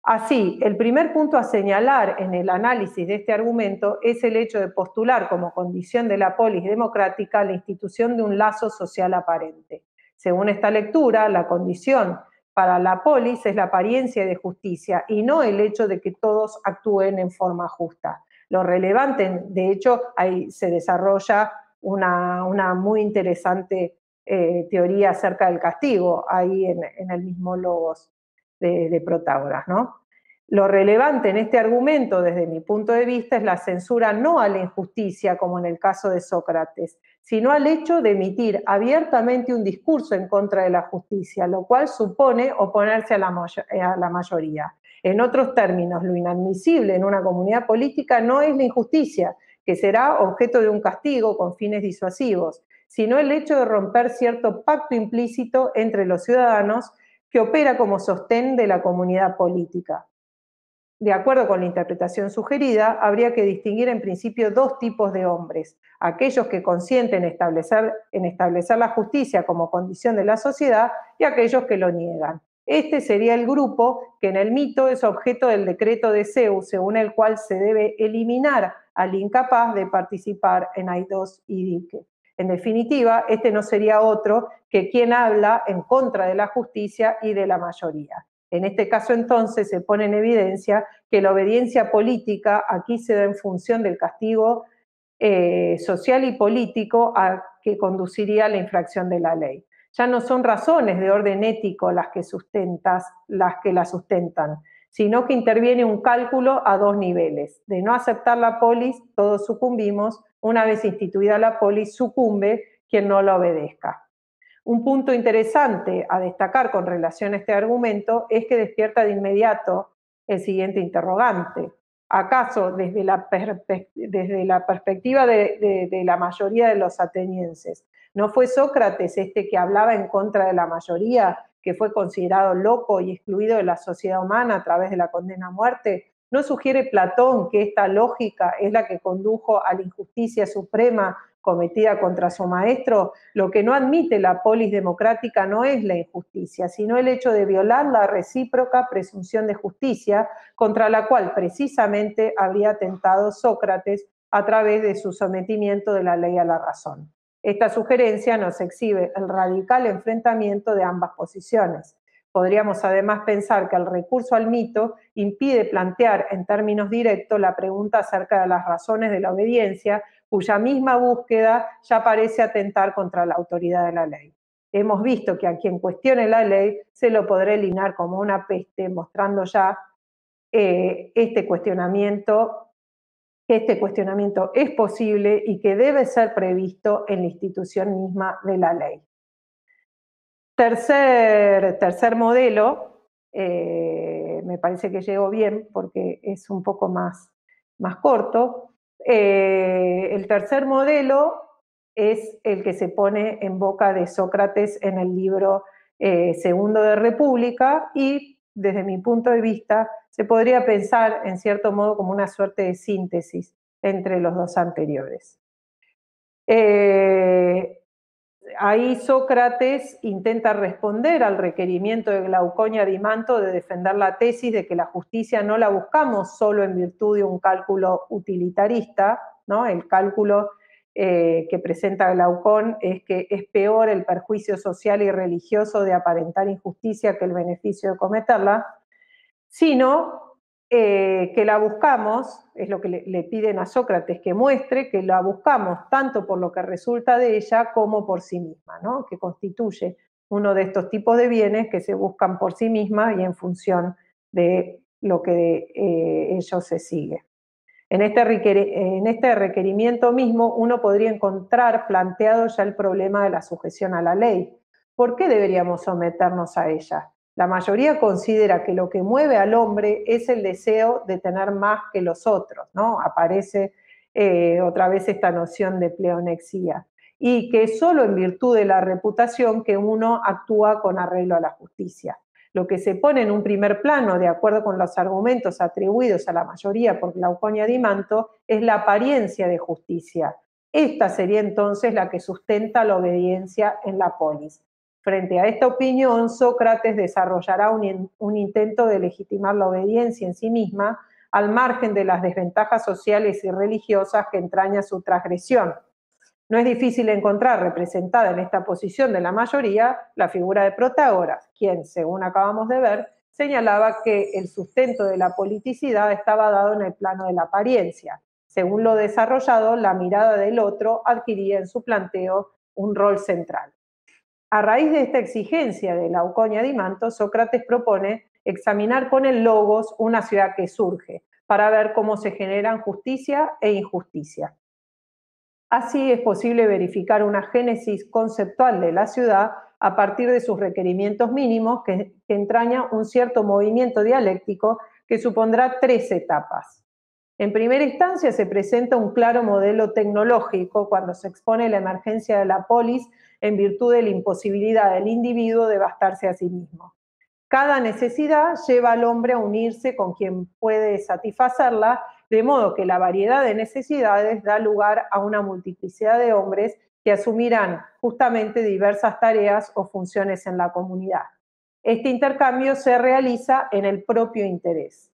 Así, el primer punto a señalar en el análisis de este argumento es el hecho de postular como condición de la polis democrática la institución de un lazo social aparente. Según esta lectura, la condición para la polis es la apariencia de justicia y no el hecho de que todos actúen en forma justa. Lo relevante, de hecho, ahí se desarrolla una, muy interesante eh, teoría acerca del castigo, ahí en el mismo Logos de, Protágoras, ¿no? Lo relevante en este argumento, desde mi punto de vista, es la censura no a la injusticia, como en el caso de Sócrates, sino al hecho de emitir abiertamente un discurso en contra de la justicia, lo cual supone oponerse a la, a la mayoría. En otros términos, lo inadmisible en una comunidad política no es la injusticia, que será objeto de un castigo con fines disuasivos, sino el hecho de romper cierto pacto implícito entre los ciudadanos que opera como sostén de la comunidad política. De acuerdo con la interpretación sugerida, habría que distinguir en principio dos tipos de hombres, aquellos que consienten en establecer la justicia como condición de la sociedad y aquellos que lo niegan. Este sería el grupo que en el mito es objeto del decreto de Zeus, según el cual se debe eliminar al incapaz de participar en Aidos y Dique. En definitiva, este no sería otro que quien habla en contra de la justicia y de la mayoría. En este caso entonces se pone en evidencia que la obediencia política aquí se da en función del castigo eh, social y político a que conduciría a la infracción de la ley. Ya no son razones de orden ético las que sustentas, las que la sustentan, sino que interviene un cálculo a dos niveles. De no aceptar la polis, todos sucumbimos, una vez instituida la polis, sucumbe quien no la obedezca. Un punto interesante a destacar con relación a este argumento es que despierta de inmediato el siguiente interrogante. ¿Acaso desde la, perspectiva de la mayoría de los atenienses, no fue Sócrates este que hablaba en contra de la mayoría, que fue considerado loco y excluido de la sociedad humana a través de la condena a muerte? ¿No sugiere Platón que esta lógica es la que condujo a la injusticia suprema cometida contra su maestro? Lo que no admite la polis democrática no es la injusticia, sino el hecho de violar la recíproca presunción de justicia contra la cual precisamente habría atentado Sócrates a través de su sometimiento de la ley a la razón. Esta sugerencia nos exhibe el radical enfrentamiento de ambas posiciones. Podríamos además pensar que el recurso al mito impide plantear en términos directos la pregunta acerca de las razones de la obediencia, cuya misma búsqueda ya parece atentar contra la autoridad de la ley. hemos visto que a quien cuestione la ley se lo podrá eliminar como una peste, mostrando ya eh, este cuestionamiento, que este cuestionamiento es posible y que debe ser previsto en la institución misma de la ley. Tercer, tercer modelo, eh, me parece que llegó bien porque es un poco más, más corto. Eh, el tercer modelo es el que se pone en boca de Sócrates en el libro eh, segundo de República y desde mi punto de vista se podría pensar en cierto modo como una suerte de síntesis entre los dos anteriores. Eh, ahí Sócrates intenta responder al requerimiento de Glauconia Dimanto de defender la tesis de que la justicia no la buscamos solo en virtud de un cálculo utilitarista, ¿no? el cálculo eh, que presenta Glaucón es que es peor el perjuicio social y religioso de aparentar injusticia que el beneficio de cometerla, sino eh, que la buscamos, es lo que le, piden a Sócrates que muestre, que la buscamos tanto por lo que resulta de ella como por sí misma, ¿no? que constituye uno de estos tipos de bienes que se buscan por sí misma y en función de lo que de eh, ellos se sigue. Este en este, requerimiento mismo uno podría encontrar planteado ya el problema de la sujeción a la ley. ¿Por qué deberíamos someternos a ella? La mayoría considera que lo que mueve al hombre es el deseo de tener más que los otros, ¿no? Aparece eh, otra vez esta noción de pleonexía. Y que solo en virtud de la reputación que uno actúa con arreglo a la justicia. Lo que se pone en un primer plano, de acuerdo con los argumentos atribuidos a la mayoría por Glauconia di Manto, es la apariencia de justicia. Esta sería entonces la que sustenta la obediencia en la polis. Frente a esta opinión, Sócrates desarrollará un, un intento de legitimar la obediencia en sí misma, al margen de las desventajas sociales y religiosas que entraña su transgresión. No es difícil encontrar representada en esta posición de la mayoría la figura de Protágoras, quien, según acabamos de ver, señalaba que el sustento de la politicidad estaba dado en el plano de la apariencia. Según lo desarrollado, la mirada del otro adquiría en su planteo un rol central. A raíz de esta exigencia de la Auconia di Manto, Sócrates propone examinar con el logos una ciudad que surge, para ver cómo se generan justicia e injusticia. Así es posible verificar una génesis conceptual de la ciudad a partir de sus requerimientos mínimos que, entraña un cierto movimiento dialéctico que supondrá tres etapas. En primera instancia se presenta un claro modelo tecnológico cuando se expone la emergencia de la polis en virtud de la imposibilidad del individuo de bastarse a sí mismo. Cada necesidad lleva al hombre a unirse con quien puede satisfacerla de modo que la variedad de necesidades da lugar a una multiplicidad de hombres que asumirán justamente diversas tareas o funciones en la comunidad. Este intercambio se realiza en el propio interés.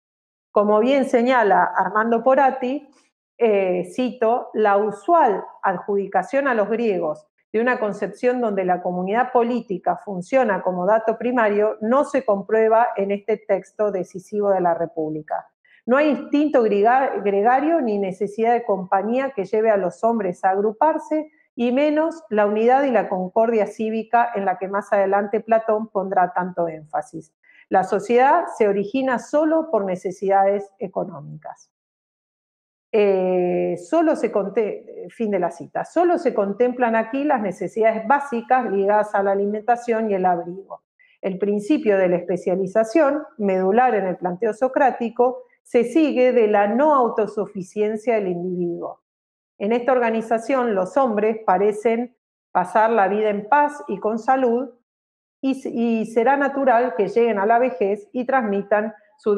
Como bien señala Armando Porati, eh, cito, la usual adjudicación a los griegos de una concepción donde la comunidad política funciona como dato primario no se comprueba en este texto decisivo de la República. No hay instinto gregario ni necesidad de compañía que lleve a los hombres a agruparse, y menos la unidad y la concordia cívica en la que más adelante Platón pondrá tanto énfasis. La sociedad se origina solo por necesidades económicas. Eh, solo se fin de la cita, solo se contemplan aquí las necesidades básicas ligadas a la alimentación y el abrigo. El principio de la especialización, medular en el planteo socrático, se sigue de la no autosuficiencia del individuo. En esta organización los hombres parecen pasar la vida en paz y con salud y, será natural que lleguen a la vejez y transmitan a su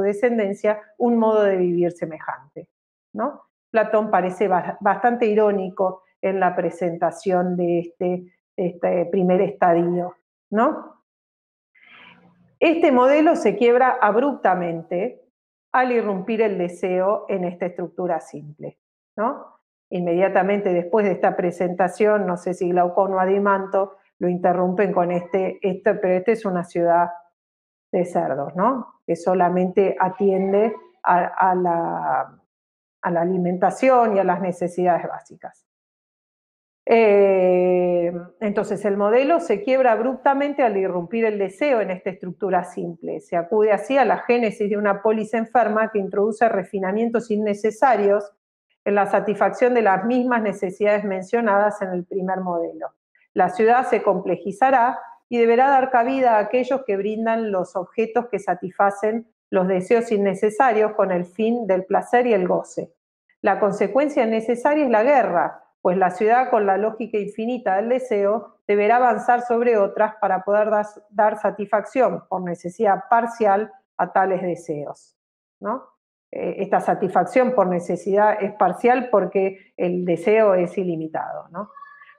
descendencia un modo de vivir semejante. ¿no? Platón parece bastante irónico en la presentación de este, este primer estadio. ¿no? Este modelo se quiebra abruptamente al irrumpir el deseo en esta estructura simple. ¿no? Inmediatamente después de esta presentación, no sé si Glaucón o Adimanto lo interrumpen con este, este, pero esta es una ciudad de cerdos, ¿no? que solamente atiende a, la, a la alimentación y a las necesidades básicas. Eh, entonces, el modelo se quiebra abruptamente al irrumpir el deseo en esta estructura simple. Se acude así a la génesis de una polis enferma que introduce refinamientos innecesarios en la satisfacción de las mismas necesidades mencionadas en el primer modelo. La ciudad se complejizará y deberá dar cabida a aquellos que brindan los objetos que satisfacen los deseos innecesarios con el fin del placer y el goce. La consecuencia necesaria es la guerra, pues la ciudad con la lógica infinita del deseo deberá avanzar sobre otras para poder dar satisfacción por necesidad parcial a tales deseos. Eh, esta satisfacción por necesidad es parcial porque el deseo es ilimitado.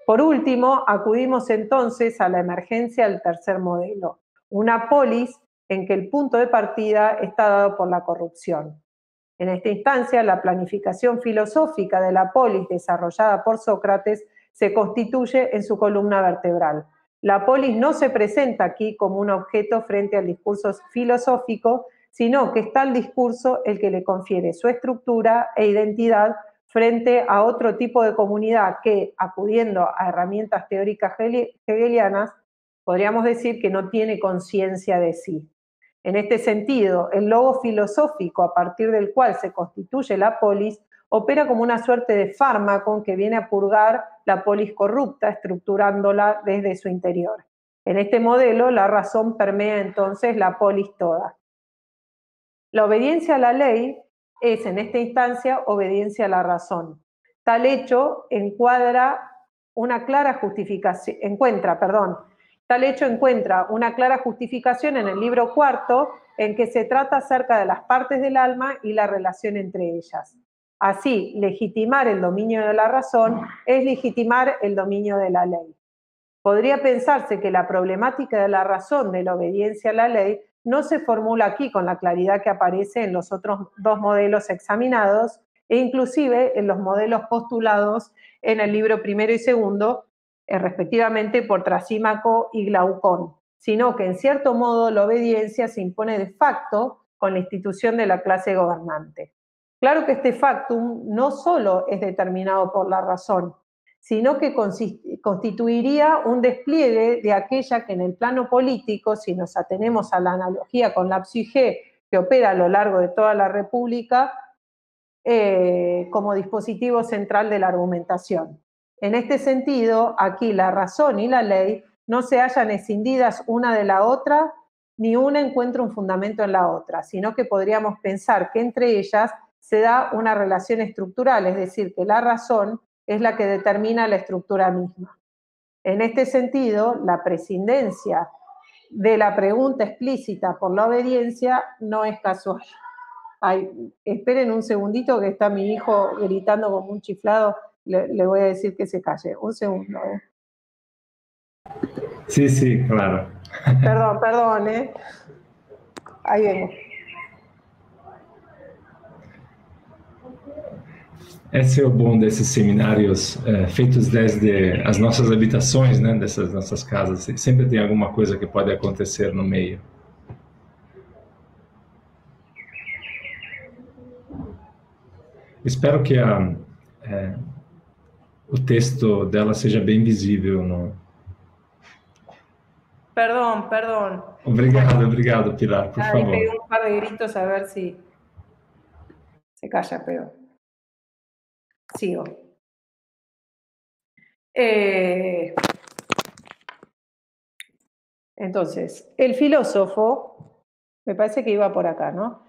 Por último, acudimos entonces a la emergencia del tercer modelo, una polis en que el punto de partida está dado por la corrupción. En esta instancia, la planificación filosófica de la polis desarrollada por Sócrates se constituye en su columna vertebral. La polis no se presenta aquí como un objeto frente al discurso filosófico, sino que está el discurso el que le confiere su estructura e identidad frente a otro tipo de comunidad que, acudiendo a herramientas teóricas hegelianas, podríamos decir que no tiene conciencia de sí. En este sentido, el logo filosófico a partir del cual se constituye la polis opera como una suerte de fármaco que viene a purgar la polis corrupta, estructurándola desde su interior. En este modelo, la razón permea entonces la polis toda. La obediencia a la ley es, en esta instancia, obediencia a la razón. Tal hecho encuadra una clara justificación, encuentra, perdón, Tal hecho encuentra una clara justificación en el libro cuarto, en que se trata acerca de las partes del alma y la relación entre ellas. Así, legitimar el dominio de la razón es legitimar el dominio de la ley. Podría pensarse que la problemática de la razón de la obediencia a la ley no se formula aquí con la claridad que aparece en los otros dos modelos examinados e inclusive en los modelos postulados en el libro primero y segundo, eh, respectivamente por Trasímaco y Glaucón, sino que en cierto modo la obediencia se impone de facto con la institución de la clase gobernante. Claro que este factum no solo es determinado por la razón, sino que constituiría un despliegue de aquella que en el plano político, si nos atenemos a la analogía con la psique que opera a lo largo de toda la República, eh, como dispositivo central de la argumentación. En este sentido, aquí la razón y la ley no se hallan escindidas una de la otra, ni una encuentra un fundamento en la otra, sino que podríamos pensar que entre ellas se da una relación estructural, es decir, que la razón es la que determina la estructura misma. En este sentido, la prescindencia de la pregunta explícita por la obediencia no es casual. esperen un segundito que está mi hijo gritando como un chiflado le, voy a decir que se calle. Un segundo. ¿eh?
Sí, sí, claro.
Perdón, perdón, ¿eh? Ahí vengo.
Esse é o bom desses seminários é, feitos desde as nossas habitações, né, dessas nossas casas. Sempre tem alguma coisa que pode acontecer no meio. Espero que a, é, o texto dela seja bem visível no.
Perdón, perdón.
Obrigado, obrigado, Pilar, por favor.
Pegué un par de gritos a ver si se calla, pero sigo. Eh, entonces, el filósofo, me parece que iba por acá, ¿no?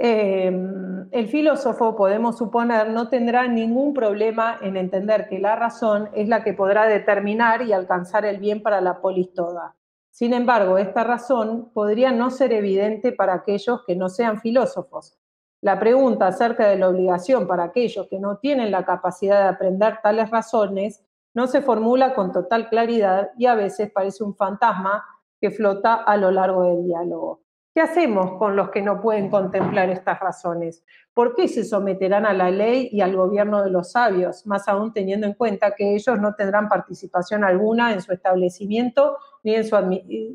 Em, el filósofo, podemos suponer, no tendrá ningún problema en entender que la razón es la que podrá determinar y alcanzar el bien para la polis toda. Sin embargo, esta razón podría no ser evidente para aquellos que no sean filósofos. La pregunta acerca de la obligación para aquellos que no tienen la capacidad de aprender tales razones no se formula con total claridad y a veces parece un fantasma que flota a lo largo del diálogo. ¿Qué hacemos con los que no pueden contemplar estas razones? ¿Por qué se someterán a la ley y al gobierno de los sabios, más aún teniendo en cuenta que ellos no tendrán participación alguna en su establecimiento ni en su,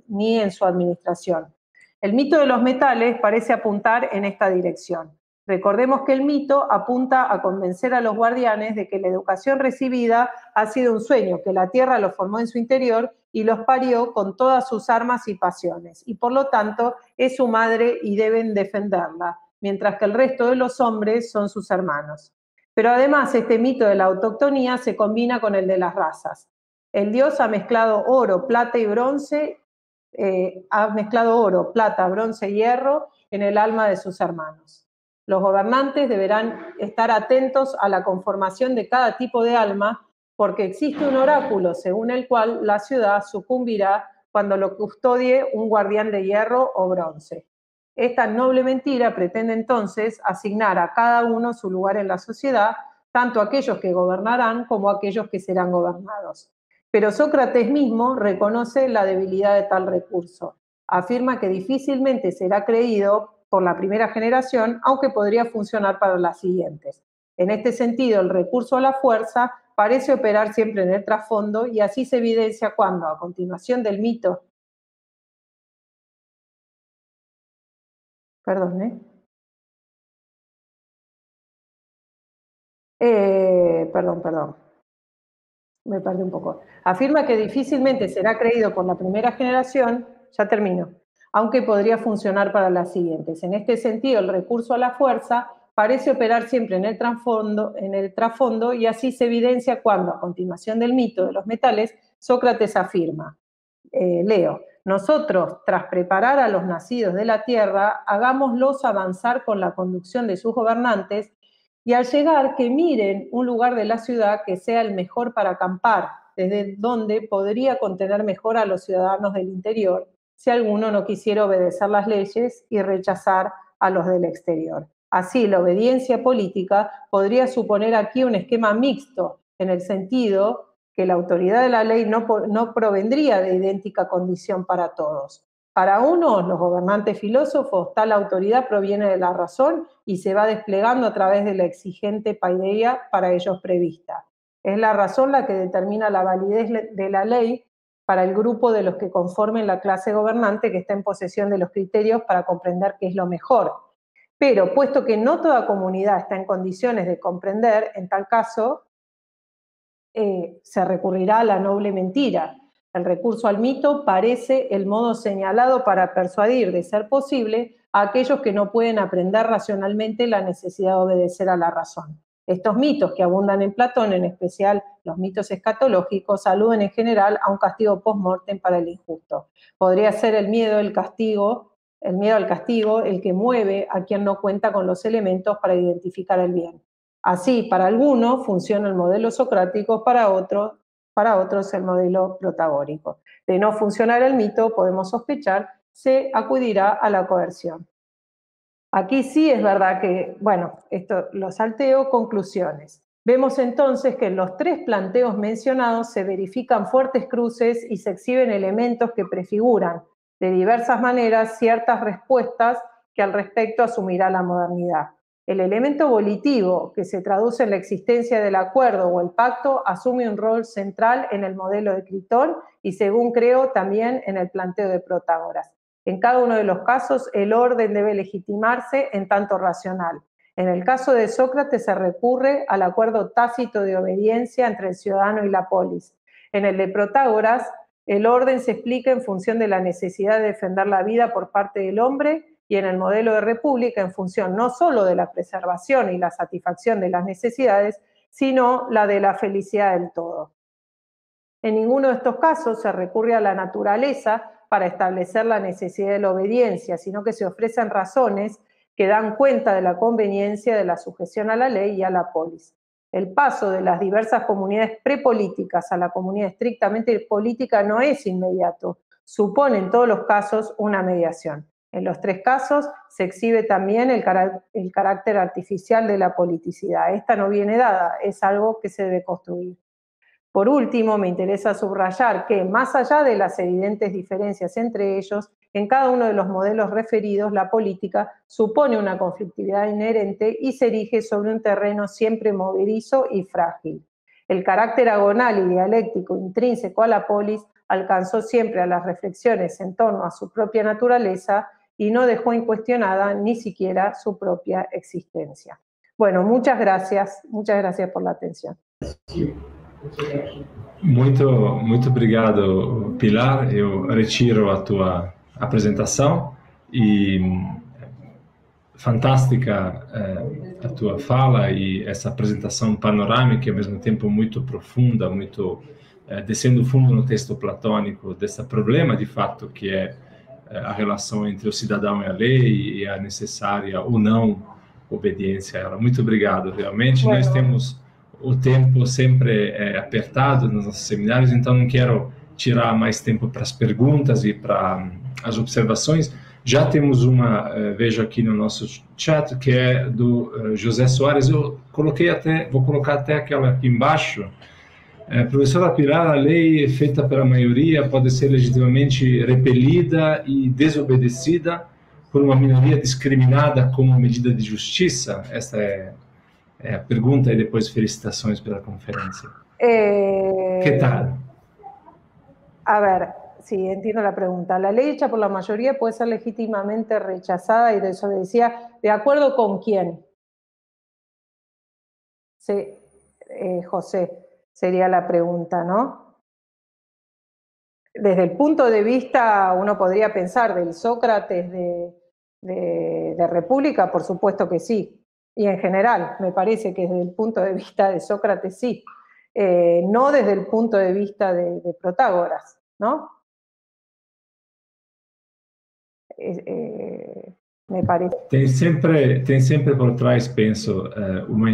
ni en su administración? El mito de los metales parece apuntar en esta dirección. Recordemos que el mito apunta a convencer a los guardianes de que la educación recibida ha sido un sueño, que la tierra los formó en su interior y los parió con todas sus armas y pasiones, y por lo tanto es su madre y deben defenderla, mientras que el resto de los hombres son sus hermanos. Pero además este mito de la autoctonía se combina con el de las razas. El dios ha mezclado oro, plata y bronce, eh, ha mezclado oro, plata, bronce y hierro en el alma de sus hermanos. Los gobernantes deberán estar atentos a la conformación de cada tipo de alma, porque existe un oráculo según el cual la ciudad sucumbirá cuando lo custodie un guardián de hierro o bronce. Esta noble mentira pretende entonces asignar a cada uno su lugar en la sociedad, tanto aquellos que gobernarán como aquellos que serán gobernados. Pero Sócrates mismo reconoce la debilidad de tal recurso. Afirma que difícilmente será creído por la primera generación, aunque podría funcionar para las siguientes. En este sentido, el recurso a la fuerza parece operar siempre en el trasfondo y así se evidencia cuando, a continuación del mito, perdón, ¿eh? Eh, perdón, perdón, me perdí un poco. Afirma que difícilmente será creído por la primera generación, ya termino, aunque podría funcionar para las siguientes. En este sentido, el recurso a la fuerza parece operar siempre en el, trasfondo, en el trasfondo y así se evidencia cuando, a continuación del mito de los metales, Sócrates afirma, eh, leo, nosotros, tras preparar a los nacidos de la tierra, hagámoslos avanzar con la conducción de sus gobernantes y al llegar que miren un lugar de la ciudad que sea el mejor para acampar, desde donde podría contener mejor a los ciudadanos del interior si alguno no quisiera obedecer las leyes y rechazar a los del exterior. Así, la obediencia política podría suponer aquí un esquema mixto, en el sentido que la autoridad de la ley no, no provendría de idéntica condición para todos. Para unos, los gobernantes filósofos, tal autoridad proviene de la razón y se va desplegando a través de la exigente paideia para ellos prevista. Es la razón la que determina la validez de la ley para el grupo de los que conformen la clase gobernante que está en posesión de los criterios para comprender qué es lo mejor. Pero puesto que no toda comunidad está en condiciones de comprender, en tal caso eh, se recurrirá a la noble mentira. El recurso al mito parece el modo señalado para persuadir, de ser posible, a aquellos que no pueden aprender racionalmente la necesidad de obedecer a la razón. Estos mitos que abundan en Platón, en especial los mitos escatológicos, aluden en general a un castigo post-mortem para el injusto. Podría ser el miedo, el castigo, el miedo al castigo, el que mueve a quien no cuenta con los elementos para identificar el bien. Así, para algunos funciona el modelo socrático, para otros, para otros el modelo protagónico. De no funcionar el mito, podemos sospechar, se acudirá a la coerción. Aquí sí es verdad que, bueno, esto lo salteo, conclusiones. Vemos entonces que en los tres planteos mencionados se verifican fuertes cruces y se exhiben elementos que prefiguran de diversas maneras ciertas respuestas que al respecto asumirá la modernidad. El elemento volitivo, que se traduce en la existencia del acuerdo o el pacto, asume un rol central en el modelo de Critón y, según creo, también en el planteo de Protágoras. En cada uno de los casos, el orden debe legitimarse en tanto racional. En el caso de Sócrates se recurre al acuerdo tácito de obediencia entre el ciudadano y la polis. En el de Protágoras, el orden se explica en función de la necesidad de defender la vida por parte del hombre y en el modelo de república en función no solo de la preservación y la satisfacción de las necesidades, sino la de la felicidad del todo. En ninguno de estos casos se recurre a la naturaleza para establecer la necesidad de la obediencia, sino que se ofrecen razones que dan cuenta de la conveniencia de la sujeción a la ley y a la polis. El paso de las diversas comunidades prepolíticas a la comunidad estrictamente política no es inmediato, supone en todos los casos una mediación. En los tres casos se exhibe también el, el carácter artificial de la politicidad. Esta no viene dada, es algo que se debe construir. Por último, me interesa subrayar que, más allá de las evidentes diferencias entre ellos, en cada uno de los modelos referidos, la política supone una conflictividad inherente y se erige sobre un terreno siempre movedizo y frágil. El carácter agonal y dialéctico intrínseco a la polis alcanzó siempre a las reflexiones en torno a su propia naturaleza y no dejó incuestionada ni siquiera su propia existencia. Bueno, muchas gracias, muchas gracias por la atención.
Muito, muito obrigado, Pilar. Eu retiro a tua apresentação e fantástica eh, a tua fala e essa apresentação panorâmica e ao mesmo tempo muito profunda, muito eh, descendo fundo no texto platônico desse problema de fato que é eh, a relação entre o cidadão e a lei e a necessária ou não obediência a ela. Muito obrigado, realmente. Nós temos o tempo sempre é, apertado nos nossos seminários, então não quero tirar mais tempo para as perguntas e para hum, as observações. Já temos uma, uh, vejo aqui no nosso chat, que é do uh, José Soares. Eu coloquei até, vou colocar até aquela aqui embaixo. Uh, professora Pilar, a lei feita pela maioria pode ser legitimamente repelida e desobedecida por uma minoria discriminada como medida de justiça? Essa é, é a pergunta e depois felicitações pela conferência.
Eh,
que tal?
A ver, sí, entiendo la pregunta. La ley hecha por la mayoría puede ser legítimamente rechazada y desobedecida. ¿De acuerdo con quién? Sí, eh, José, sería la pregunta, ¿no? Desde el punto de vista, uno podría pensar del Sócrates de, de, de República, por supuesto que sí. Y en general, me parece que desde el punto de vista de Sócrates sí. Eh, no desde el punto de vista de, de Protágoras, ¿no? Eh, me parece.
Tem sempre, tem sempre por trás, penso, eh, uma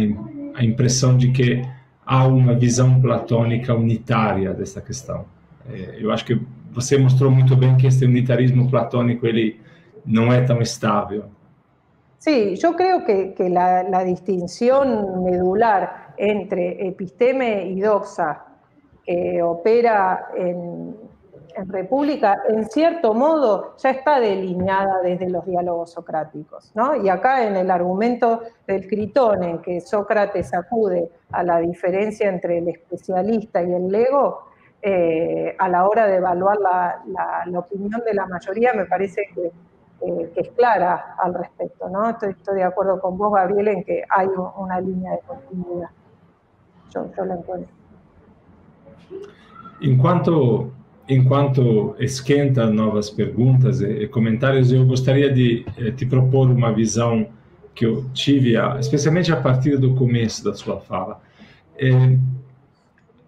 a impressão de que há uma visão platônica unitária dessa questão. Eh, eu acho que você mostrou muito bem que esse unitarismo platônico ele não é tão estável.
Sí, yo creo que, la, distinción medular entre episteme y doxa que opera en, República, en cierto modo, ya está delineada desde los diálogos socráticos. ¿no? Y acá en el argumento del Critón, en que Sócrates acude a la diferencia entre el especialista y el lego, eh, a la hora de evaluar la opinión de la mayoría, me parece que eh, que es clara al respecto. ¿no? Estoy, estoy, de acuerdo con vos, Gabriel, en que hay una línea de continuidad. Yo, yo la encuentro.
Enquanto, enquanto esquenta novas perguntas e, comentários, eu gostaria de eh, te propor uma visão que eu tive, especialmente a partir do começo da sua fala. É,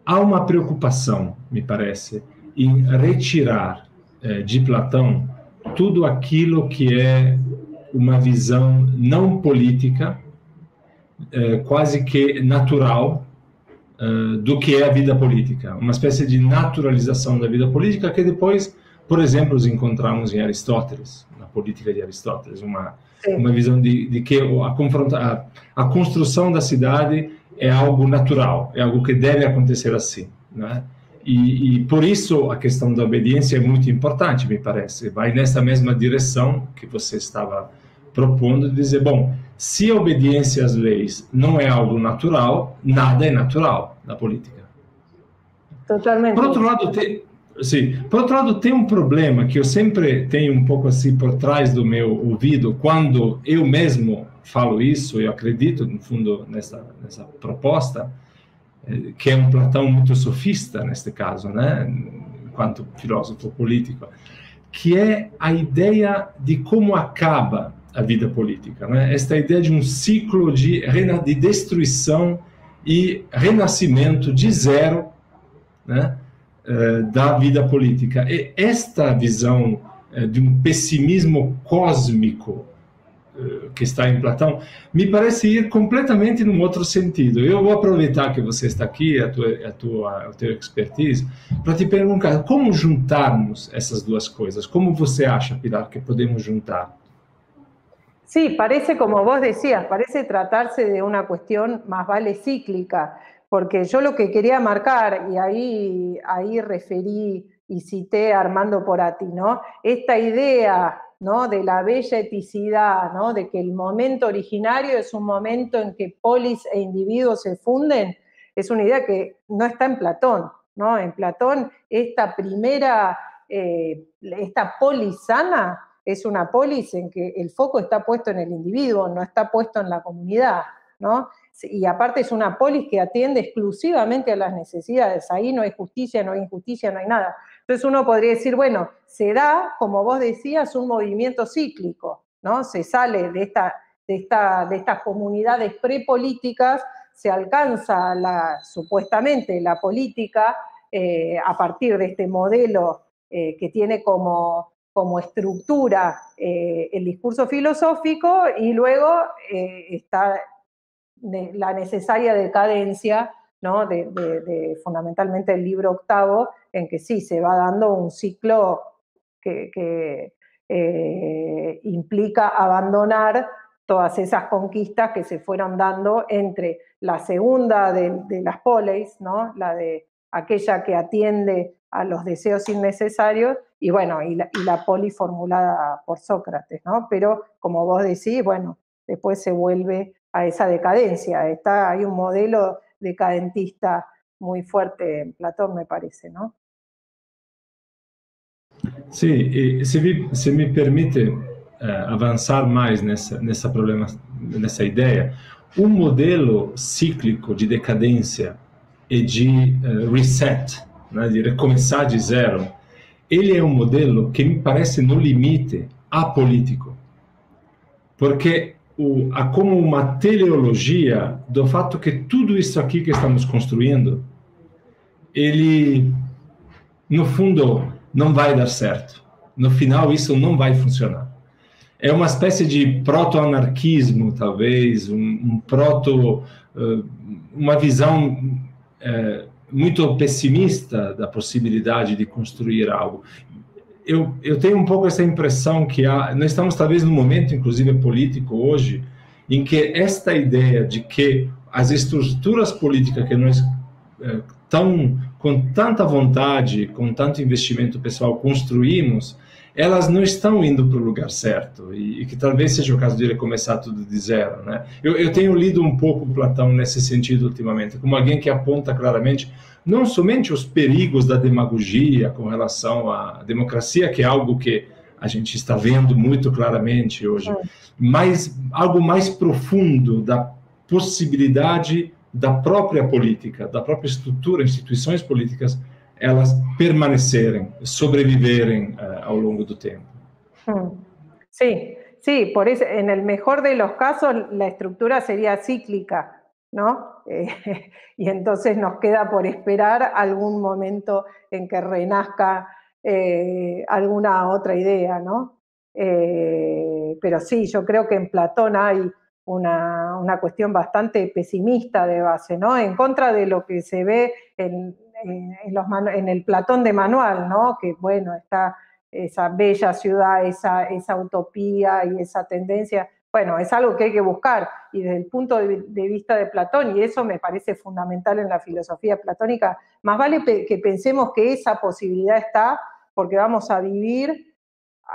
há uma preocupação, me parece, em retirar é, de Platão tudo aquilo que é uma visão não política, é, quase que natural, é, do que é a vida política. Uma espécie de naturalização da vida política que depois, por exemplo, os encontramos em Aristóteles, na política de Aristóteles. Uma, uma visão de, de que a, a, a construção da cidade é algo natural, é algo que deve acontecer assim. Né? E, e, por isso a questão da obediência é muito importante, me parece. Vai nessa mesma direção que você estava propondo, de dizer, bom, se a obediência às leis não é algo natural, nada é natural na política.
Totalmente.
Por outro lado, tem, sim, por outro lado, tem um problema que eu sempre tenho um pouco assim por trás do meu ouvido, quando eu mesmo falo isso, eu acredito, no fundo, nessa, nessa proposta, que é um Platão muito sofista neste caso, né, enquanto filósofo político, que é a ideia de como acaba a vida política, né? Esta ideia de um ciclo de, de destruição e renascimento de zero, né, eh, da vida política. E esta visão eh, de um pessimismo cósmico que está em Platão, me parece ir completamente num outro sentido. Eu vou aproveitar que você está aqui, a tua, a tua, a tua expertise, para te perguntar como juntarmos essas duas coisas. Como você acha, Pilar, que podemos juntar?
Sí, parece, como vos decías, parece tratarse de una cuestión más vale cíclica, porque yo lo que quería marcar, y ahí, ahí referí y cité a Armando Porati, ¿no? Esta idea ¿no? de la bella eticidad, ¿no? de que el momento originario es un momento en que polis e individuos se funden, es una idea que no está en Platón. ¿no? En Platón, esta primera, eh, esta polis sana es una polis en que el foco está puesto en el individuo, no está puesto en la comunidad, ¿no? Y aparte es una polis que atiende exclusivamente a las necesidades, ahí no hay justicia, no hay injusticia, no hay nada. Entonces uno podría decir, bueno, se da, como vos decías, un movimiento cíclico, ¿no? Se sale de, esta, de, esta, de estas comunidades prepolíticas, se alcanza la, supuestamente la política eh, a partir de este modelo eh, que tiene como, como estructura eh, el discurso filosófico y luego está la necesaria decadencia de, fundamentalmente el libro octavo, en que sí se va dando un ciclo que, implica abandonar todas esas conquistas que se fueron dando entre la segunda de, las poleis, ¿no? la de aquella que atiende a los deseos innecesarios, y bueno, y la, poli formulada por Sócrates, ¿no? Pero como vos decís, bueno, después se vuelve a esa decadencia. Está, hay un modelo decadentista muy fuerte en Platón, me parece, ¿no?
Sí, si, me, permite eh, avanzar más nessa, nessa, problema, nessa ideia, um modelo cíclico de decadência e de uh, reset, né, de recomeçar de zero, ele é um modelo que me parece no limite apolítico. Porque o, há como uma teleologia do fato que tudo isso aqui que estamos construindo, ele, no fundo, não vai dar certo. No final, isso não vai funcionar. É uma espécie de proto-anarquismo, talvez, um, um proto... Uh, uma visão é, muito pessimista da possibilidade de construir algo. Eu, eu tenho um pouco essa impressão que há, nós estamos talvez num momento, inclusive político hoje, em que esta ideia de que as estruturas políticas que nós é, tão com tanta vontade, com tanto investimento pessoal construímos, elas não estão indo para o lugar certo e, e, que talvez seja o caso de ele começar tudo de zero, né? Eu, eu tenho lido um pouco Platão nesse sentido ultimamente, como alguém que aponta claramente não somente os perigos da demagogia com relação à democracia, que é algo que a gente está vendo muito claramente hoje, é. mas algo mais profundo da possibilidade da própria política, da própria estrutura, instituições políticas elas permanecerem, sobreviverem uh, ao longo do tempo.
Hmm. Sí, sí, por eso, en el mejor de los casos la estructura sería cíclica, ¿no? Y entonces nos queda por esperar algún momento en que renazca eh, alguna otra idea, ¿no? Eh, pero sí, yo creo que en Platón hay una, una, cuestión bastante pesimista de base, ¿no? En contra de lo que se ve en, en, el Platón de Manual, ¿no? Que bueno, está esa bella ciudad, esa, esa utopía y esa tendencia. Bueno, es algo que hay que buscar y desde el punto de, vista de Platón, y eso me parece fundamental en la filosofía platónica, más vale que pensemos que esa posibilidad está porque vamos a vivir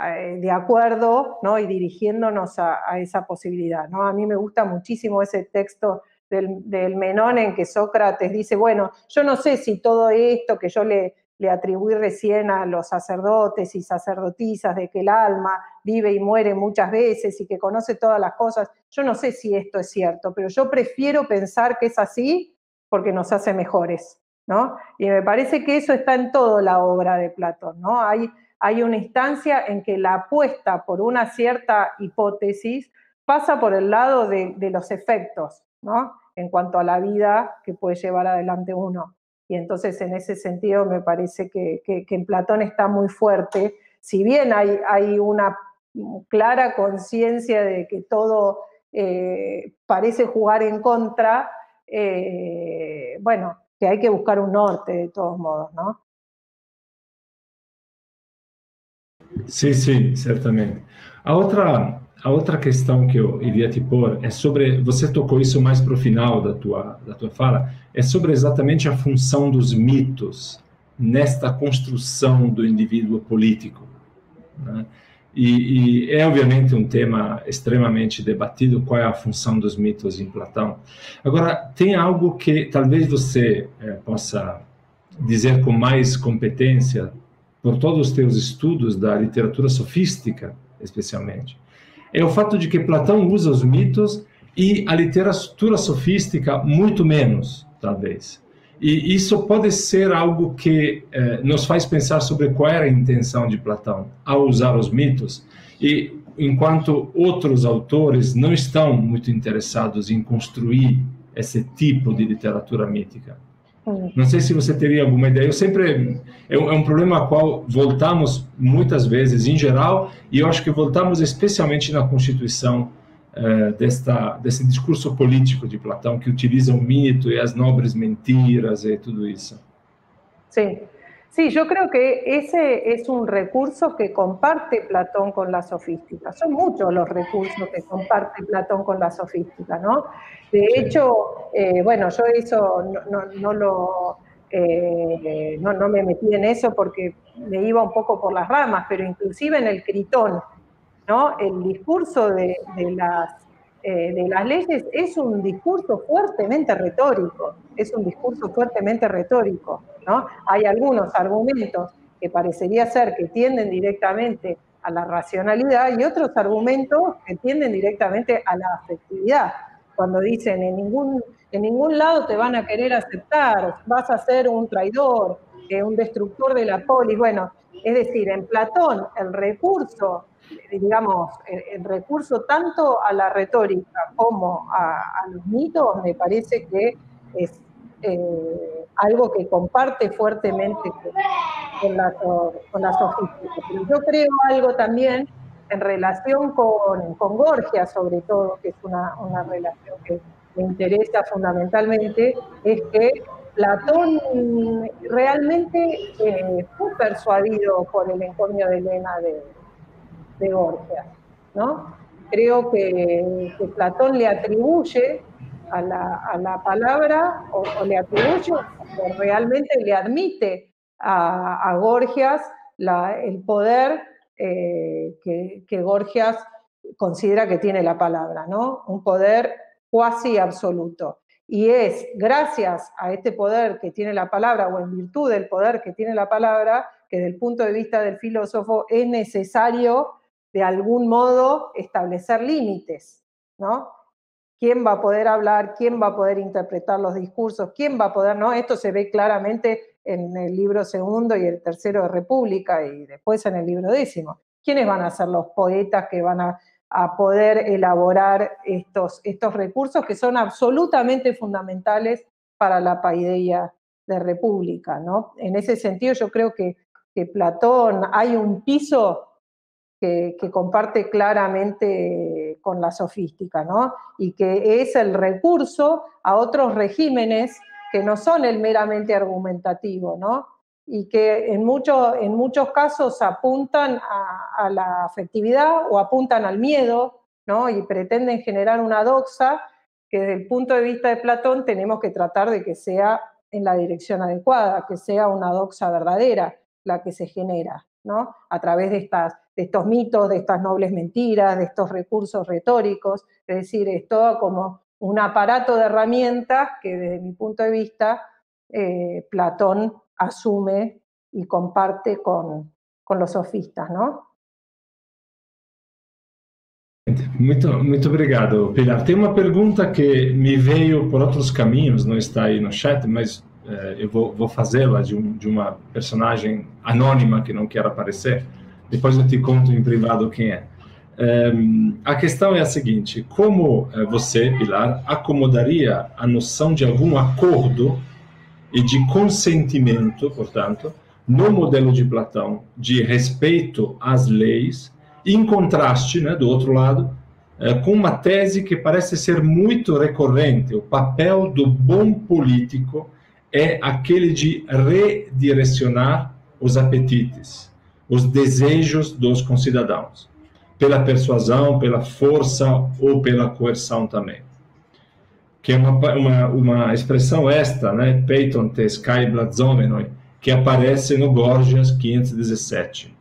eh, de acuerdo ¿no? y dirigiéndonos a, a, esa posibilidad. ¿no? A mí me gusta muchísimo ese texto del, Menón en que Sócrates dice, bueno, yo no sé si todo esto que yo le, le atribuí recién a los sacerdotes y sacerdotisas de que el alma vive y muere muchas veces y que conoce todas las cosas, yo no sé si esto es cierto, pero yo prefiero pensar que es así porque nos hace mejores, ¿no? Y me parece que eso está en toda la obra de Platón, ¿no? Hay, hay una instancia en que la apuesta por una cierta hipótesis pasa por el lado de, de los efectos, en cuanto a la vida que puede llevar adelante uno. Y entonces en ese sentido me parece que, en Platón está muy fuerte, si bien hay, hay una clara conciencia de que todo eh, parece jugar en contra, eh, bueno, que hay que buscar un norte de todos modos, ¿no?
Sí, sí, certamente. A otra a outra questão que eu iria te pôr é sobre, você tocou isso mais para o final da tua, da tua fala, é sobre exatamente a função dos mitos nesta construção do indivíduo político. Né? E, e, é obviamente um tema extremamente debatido, qual é a função dos mitos em Platão. Agora, tem algo que talvez você é, possa dizer com mais competência, por todos os teus estudos da literatura sofística, especialmente, é o fato de que Platão usa os mitos e a literatura sofística muito menos, talvez. E isso pode ser algo que eh, nos faz pensar sobre qual era a intenção de Platão ao usar os mitos, e enquanto outros autores não estão muito interessados em construir esse tipo de literatura mítica. Não sei se você teria alguma ideia. Eu sempre é um, é problema a qual voltamos muitas vezes, em geral, e eu acho que voltamos especialmente na Constituição eh, desta desse discurso político de Platão que utiliza o mito e as nobres mentiras e tudo isso.
Sim. Sí, yo creo que ese es un recurso que comparte Platón con la sofística. Son muchos los recursos que comparte Platón con la sofística, ¿no? De hecho, eh, bueno, yo eso no, lo, eh, no, me metí en eso porque me iba un poco por las ramas, pero inclusive en el Critón, ¿no? El discurso de, las, eh, de las leyes es un discurso fuertemente retórico, es un discurso fuertemente retórico. Hay algunos argumentos que parecería ser que tienden directamente a la racionalidad y otros argumentos que tienden directamente a la afectividad. Cuando dicen en ningún, en ningún lado te van a querer aceptar, vas a ser un traidor, eh, un destructor de la polis. Bueno, es decir, en Platón el recurso, digamos, el, recurso tanto a la retórica como a, a los mitos me parece que es eh, algo que comparte fuertemente con, la, con la. Pero yo creo algo también en relación con, con Gorgia, sobre todo, que es una, una relación que me interesa fundamentalmente, es que Platón realmente eh, fue persuadido por el encomio de Elena de, de Gorgia. ¿no? Creo que, que Platón le atribuye a la, palabra o, le atribuye o realmente le admite a, Gorgias el poder eh, que, Gorgias considera que tiene la palabra, ¿no? Un poder cuasi absoluto. Y es gracias a este poder que tiene la palabra o en virtud del poder que tiene la palabra que desde el punto de vista del filósofo es necesario de algún modo establecer límites, ¿no? quién va a poder hablar, quién va a poder interpretar los discursos, quién va a poder, ¿no? Esto se ve claramente en el libro segundo y el tercero de República y después en el libro décimo. ¿Quiénes van a ser los poetas que van a, poder elaborar estos, estos recursos que son absolutamente fundamentales para la paideia de República, ¿no? En ese sentido yo creo que, que Platón hay un piso que, comparte claramente con la sofística, ¿no? Y que es el recurso a otros regímenes que no son el meramente argumentativo, ¿no? Y que en, en muchos casos apuntan a, la afectividad o apuntan al miedo, ¿no? Y pretenden generar una doxa que desde el punto de vista de Platón tenemos que tratar de que sea en la dirección adecuada, que sea una doxa verdadera la que se genera, ¿no? A través de estas de estos mitos, de estas nobles mentiras, de estos recursos retóricos, es decir, es todo como un aparato de herramientas que desde mi punto de vista eh, Platón asume y comparte con, con los sofistas, ¿no?
Muito, muito obrigado, Pilar. Tem uma pergunta que me veio por outros caminhos, não está aí no chat, mas eu vou, vou fazê-la de, um, de uma personagem anônima que não quer aparecer. Depois eu te conto em privado quem é. Um, a questão é a seguinte: como eh, você, Pilar, acomodaria a noção de algum acordo e de consentimento, portanto, no modelo de Platão de respeito às leis, em contraste, né, do outro lado, eh, com uma tese que parece ser muito recorrente: o papel do bom político é aquele de redirecionar os apetites os desejos dos concidadãos, pela persuasão, pela força ou pela coerção também. Que é uma, uma, uma expressão esta, né, peiton tes kai blazomenoi, que aparece no Gorgias 517,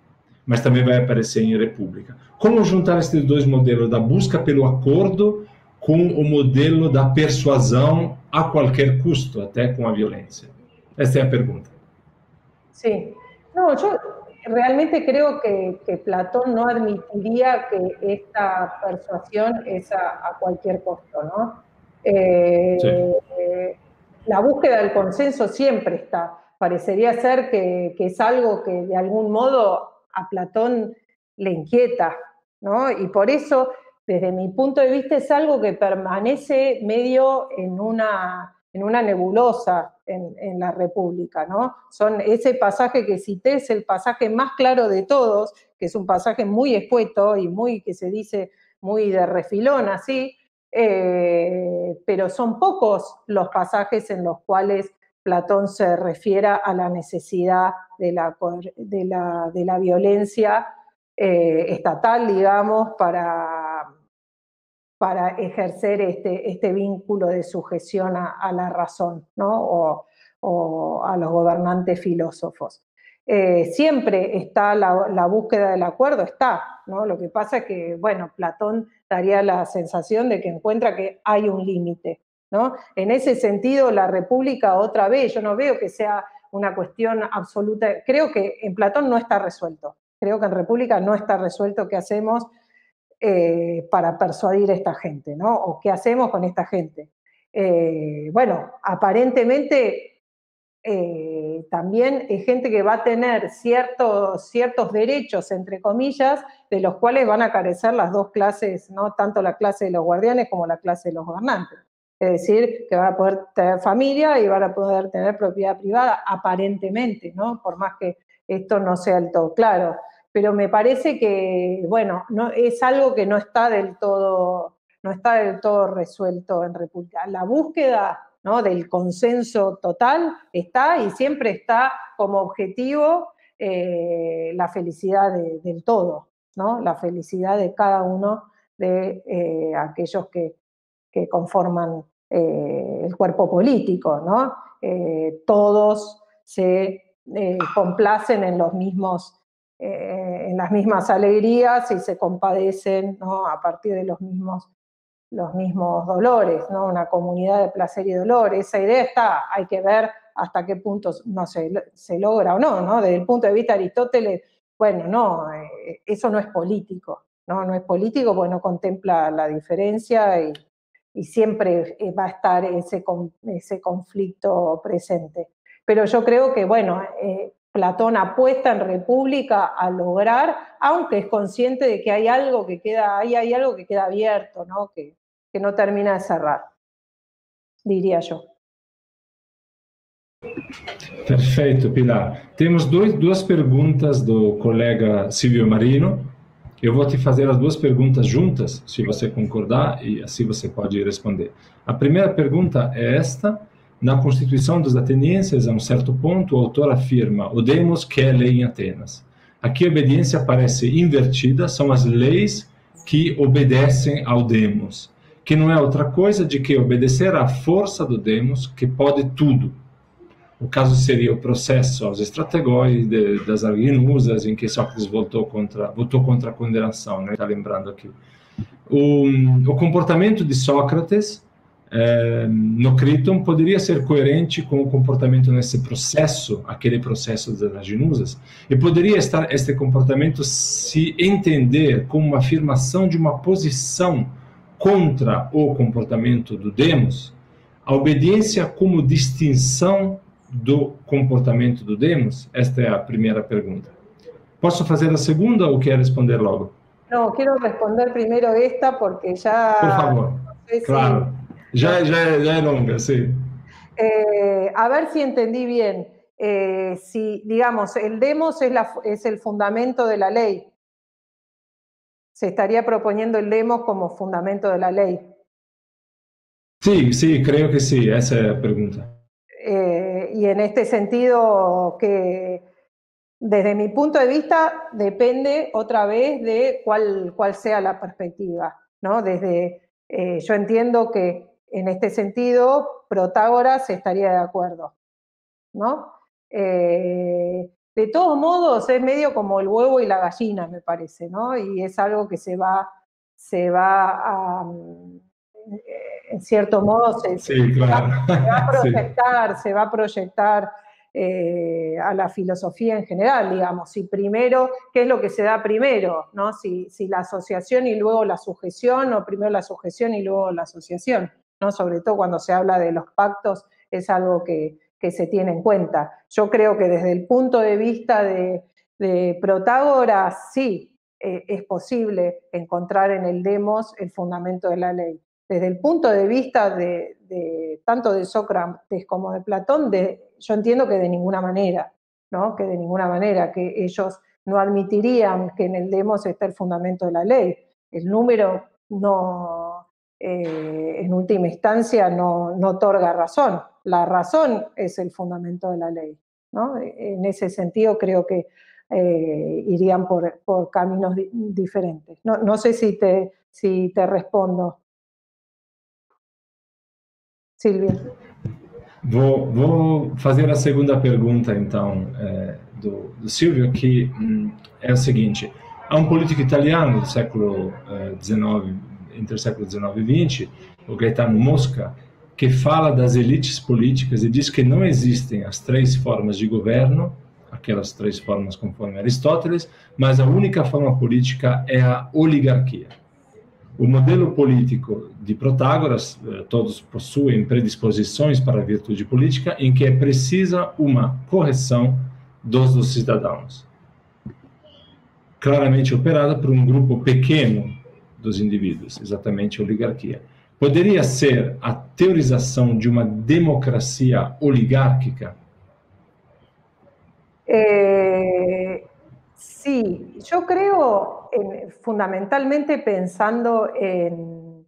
mas também vai aparecer em República. Como juntar esses dois modelos da busca pelo acordo com o modelo da persuasão a qualquer custo, até com a violência? Essa é a pergunta.
Sim. Não, eu realmente creo que, Platón no admitiría que esta persuasión es a, cualquier costo, ¿no? Eh, la búsqueda del consenso siempre está. Parecería ser que, es algo que de algún modo a Platón le inquieta, ¿no? Y por eso, desde mi punto de vista, es algo que permanece medio en una, en una nebulosa en, la República, ¿no? Son ese pasaje que cité es el pasaje más claro de todos, que es un pasaje muy escueto y muy, que se dice, muy de refilón así, eh, pero son pocos los pasajes en los cuales Platón se refiera a la necesidad de la, de la, violencia eh, estatal, digamos, para, para ejercer este, este vínculo de sujeción a, la razón, ¿no? O, a los gobernantes filósofos. Eh, siempre está la, búsqueda del acuerdo, está, ¿no? Lo que pasa es que, bueno, Platón daría la sensación de que encuentra que hay un límite, ¿no? En ese sentido, la República, otra vez, yo no veo que sea una cuestión absoluta, creo que en Platón no está resuelto, creo que en República no está resuelto qué hacemos eh, para persuadir a esta gente, ¿no? O qué hacemos con esta gente. Eh, bueno, aparentemente eh, también es gente que va a tener ciertos, derechos, entre comillas, de los cuales van a carecer las dos clases, ¿no? tanto la clase de los guardianes como la clase de los gobernantes. Es decir, que van a poder tener familia y van a poder tener propiedad privada, aparentemente, ¿no? por más que esto no sea del todo claro pero me parece que, bueno, no, es algo que no está del todo, no está del todo resuelto en República. La búsqueda ¿no? del consenso total está y siempre está como objetivo eh, la felicidad del todo, ¿no? la felicidad de cada uno de eh, aquellos que, conforman eh, el cuerpo político. ¿no? todos se complacen en los mismos eh, en las mismas alegrías y se compadecen a partir de los mismos, los mismos dolores, ¿no? una comunidad de placer y dolor. Esa idea está, hay que ver hasta qué punto no se, se logra o no, no, desde el punto de vista de Aristóteles, bueno, no, eh, eso no es político, ¿no? no es político porque no contempla la diferencia y, y siempre eh, va a estar ese, ese conflicto presente. Pero yo creo que, bueno, Platón apuesta en República a lograr, aunque es consciente de que hay algo que queda, ahí hay algo que queda abierto, ¿no? Que, no termina de cerrar, diría yo.
Perfeito, Pilar. Temos dois, duas perguntas do colega Silvio Marino. Eu vou te fazer as duas perguntas juntas, se você concordar, e assim você pode responder. A primeira pergunta é esta. Na Constituição dos Atenienses, a um certo ponto, o autor afirma: o demos que é lei em Atenas. Aqui a obediência parece invertida, são as leis que obedecem ao demos, que não é outra coisa de que obedecer à força do demos, que pode tudo. O caso seria o processo aos estrategóis de, das Arginusas, em que Sócrates votou contra, votou contra a condenação, né? está lembrando aqui. O, o comportamento de Sócrates é, no Criton poderia ser coerente com o comportamento nesse processo, aquele processo das aginusas, e poderia estar este comportamento se entender como uma afirmação de uma posição contra o comportamento do demos, a obediência como distinção do comportamento do demos? Esta é a primeira pergunta. Posso fazer a segunda ou quer responder logo?
Não, quero responder primeiro esta porque já.
Por favor. claro. Ya, ya, ya longa, sí.
Eh, a ver si entendí bien. Eh, si, digamos, el demos es, la, es el fundamento de la ley. Se estaría proponiendo el demos como fundamento de la ley.
Sí, sí, creo que sí, esa es la pregunta.
Eh, y en este sentido, que desde mi punto de vista depende otra vez de cuál, cuál sea la perspectiva. ¿no? Desde, yo entiendo que en este sentido, Protágoras estaría de acuerdo, ¿no? Eh, de todos modos, es medio como el huevo y la gallina, me parece, ¿no? Y es algo que se va, se va a, mm, en cierto modo, se, va, a proyectar, se va a proyectar eh, a la filosofía en general, digamos, si primero, ¿qué es lo que se da primero? ¿no? Si, si, la asociación y luego la sujeción, o primero la sujeción y luego la asociación, ¿no? Sobre todo cuando se habla de los pactos, es algo que, que se tiene en cuenta. Yo creo que desde el punto de vista de, de Protágoras, sí, eh, es posible encontrar en el demos el fundamento de la ley. Desde el punto de vista de, tanto de Sócrates como de Platón, yo entiendo que de ninguna manera, ¿no? que de ninguna manera, que ellos no admitirían que en el demos está el fundamento de la ley. El número no, eh, en última instancia no, no otorga razón. La razón es el fundamento de la ley. ¿no? En ese sentido creo que eh, irían por, por caminos di diferentes. No, no, sé si te, si te respondo. Silvia.
Vou, vou fazer a segunda pergunta, então, é, do, do, Silvio, que hum, é o seguinte. Há um político italiano do século XIX, é, entre o século XIX e XX, o Gaetano Mosca, que fala das elites políticas e diz que não existem as três formas de governo aquelas três formas conforme Aristóteles, mas a única forma política é a oligarquia. O modelo político de Protágoras, eh, todos possuem predisposições para a virtude política, em que é precisa uma correção dos, dos cidadãos, claramente operada por um grupo pequeno dos indivíduos, exatamente a oligarquia. Poderia ser a teorização de uma democracia oligárquica
Eh, sí, yo creo fundamentalmente pensando en,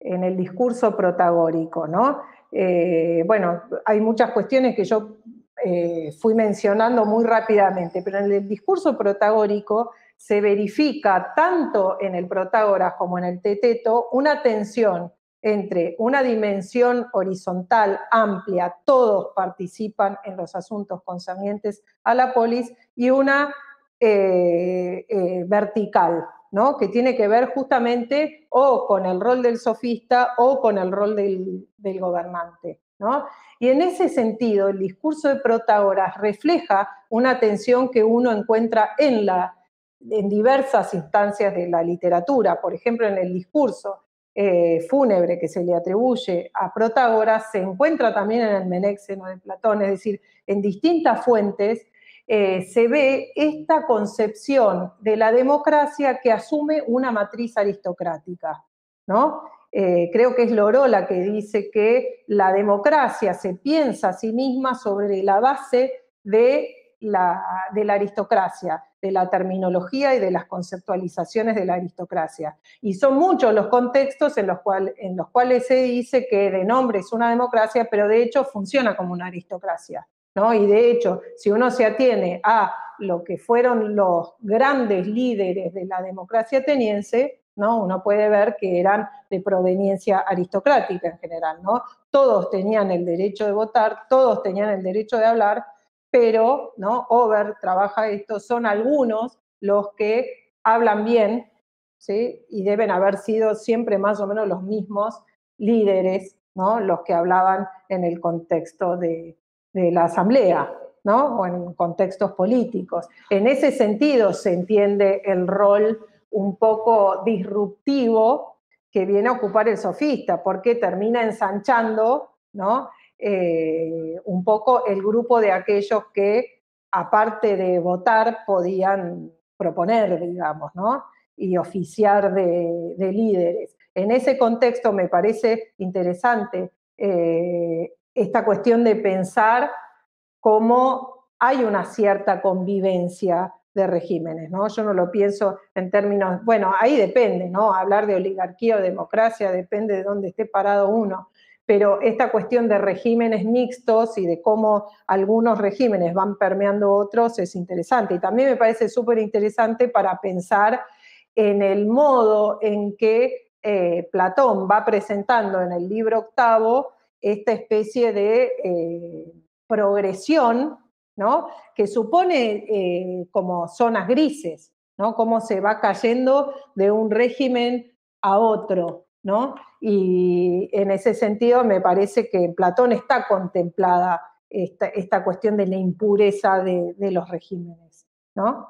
el discurso protagórico, ¿no? Eh, bueno, hay muchas cuestiones que yo eh, fui mencionando muy rápidamente, pero en el discurso protagórico se verifica tanto en el Protágoras como en el Teteto una tensión entre una dimensión horizontal amplia, todos participan en los asuntos concernientes a la polis, y una eh, eh, vertical, ¿no? que tiene que ver justamente o con el rol del sofista o con el rol del, gobernante. ¿no? Y en ese sentido, el discurso de Protágoras refleja una tensión que uno encuentra en, la, en diversas instancias de la literatura, por ejemplo, en el discurso eh, fúnebre que se le atribuye a Protágoras se encuentra también en el Menéxeno de Platón, es decir, en distintas fuentes eh, se ve esta concepción de la democracia que asume una matriz aristocrática, ¿no? Eh, creo que es Lorola que dice que la democracia se piensa a sí misma sobre la base de la, de la aristocracia, de la terminología y de las conceptualizaciones de la aristocracia. Y son muchos los contextos en los, en los cuales se dice que de nombre es una democracia, pero de hecho funciona como una aristocracia. ¿no? Y de hecho, si uno se atiene a lo que fueron los grandes líderes de la democracia ateniense, ¿no? Uno puede ver que eran de proveniencia aristocrática en general, ¿no? Todos tenían el derecho de votar, todos tenían el derecho de hablar, pero ¿no? Over trabaja esto, son algunos los que hablan bien, ¿sí? y deben haber sido siempre más o menos los mismos líderes, ¿no? los que hablaban en el contexto de, la asamblea, ¿no? o en contextos políticos. En ese sentido se entiende el rol un poco disruptivo que viene a ocupar el sofista, porque termina ensanchando ¿no? Eh, un poco el grupo de aquellos que, aparte de votar, podían proponer, digamos, ¿no? Y oficiar de, líderes. En ese contexto me parece interesante eh, esta cuestión de pensar cómo hay una cierta convivencia de regímenes, ¿no? Yo no lo pienso en términos, bueno, ahí depende, ¿no? Hablar de oligarquía o democracia depende de dónde esté parado uno, pero esta cuestión de regímenes mixtos y de cómo algunos regímenes van permeando otros es interesante. Y también me parece súper interesante para pensar en el modo en que eh, Platón va presentando en el libro octavo esta especie de eh, progresión, ¿no? Que supone eh, como zonas grises, ¿no? Cómo se va cayendo de un régimen a otro, ¿no? Y en ese sentido me parece que en Platón está contemplada esta, esta cuestión de la impureza de, de los regímenes, ¿no?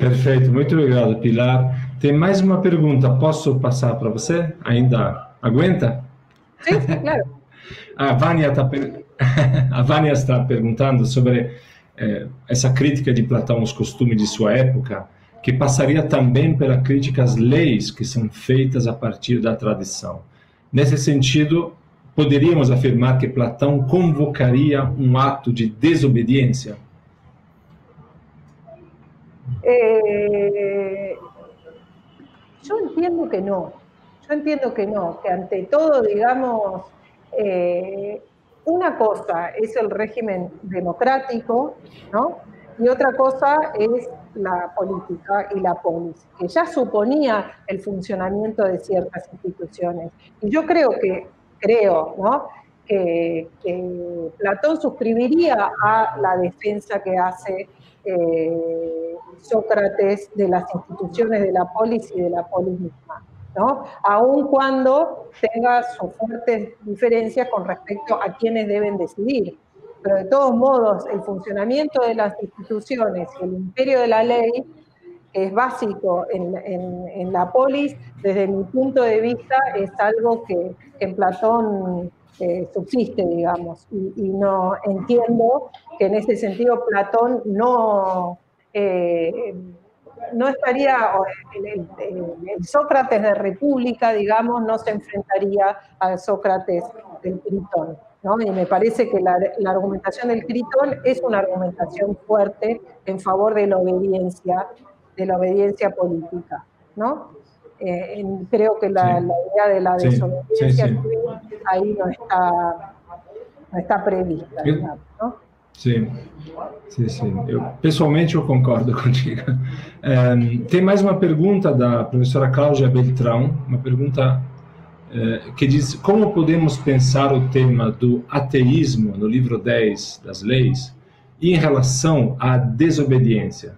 Perfeito, muito obrigado, Pilar. Tem mais uma pergunta, posso passar para você? Ainda aguenta?
Sim, claro.
A Vânia está a Vânia está perguntando sobre eh, essa crítica de Platão aos costumes de sua época, que passaria também pela crítica às leis que são feitas a partir da tradição. Nesse sentido, poderíamos afirmar que Platão convocaria um ato de desobediência?
Eh, yo entiendo que no, yo entiendo que no, que ante todo, digamos, eh, una cosa es el régimen democrático, ¿no? Y otra cosa es la política y la polis, que ya suponía el funcionamiento de ciertas instituciones. Y yo creo que, creo, ¿no? Que, Platón suscribiría a la defensa que hace eh, Sócrates de las instituciones de la polis y de la polis misma. ¿no? Aun cuando tenga sus fuertes diferencias con respecto a quienes deben decidir. Pero de todos modos, el funcionamiento de las instituciones el imperio de la ley es básico en, la polis, desde mi punto de vista, es algo que, en Platón eh, subsiste, digamos, y, no entiendo que en ese sentido Platón no... Eh, no estaría, el, Sócrates de República, digamos, no se enfrentaría al Sócrates del Critón. ¿No? Y me parece que la, argumentación del Critón es una argumentación fuerte en favor de la obediencia, de la obediencia política. ¿no? Eh, creo que la, idea de la desobediencia ahí no está, no está prevista. ¿no?
Sim, sim, sim. Eu, pessoalmente eu concordo contigo. É, tem mais uma pergunta da professora Cláudia Beltrão, uma pergunta que diz como podemos pensar o tema do ateísmo no livro 10 das leis em relação à desobediência.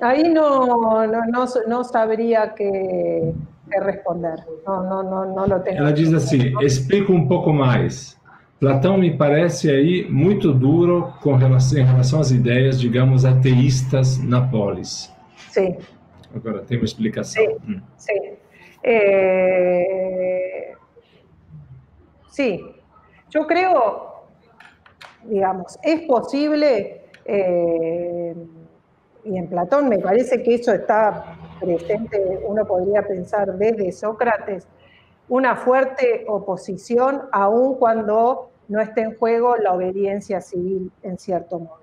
Aí não, não, não, não saberia que, que responder. Não, não, não, não tenho.
Ela diz assim: explica um pouco mais. Platão me parece aí muito duro com relação, em relação às ideias, digamos, ateístas na polis.
Sim.
Agora, tem uma explicação.
Sim, hum. sim. Eh, sí, yo creo, digamos, es posible, eh, y en Platón me parece que eso está presente, uno podría pensar desde Sócrates, una fuerte oposición, aun cuando no esté en juego la obediencia civil, en cierto modo.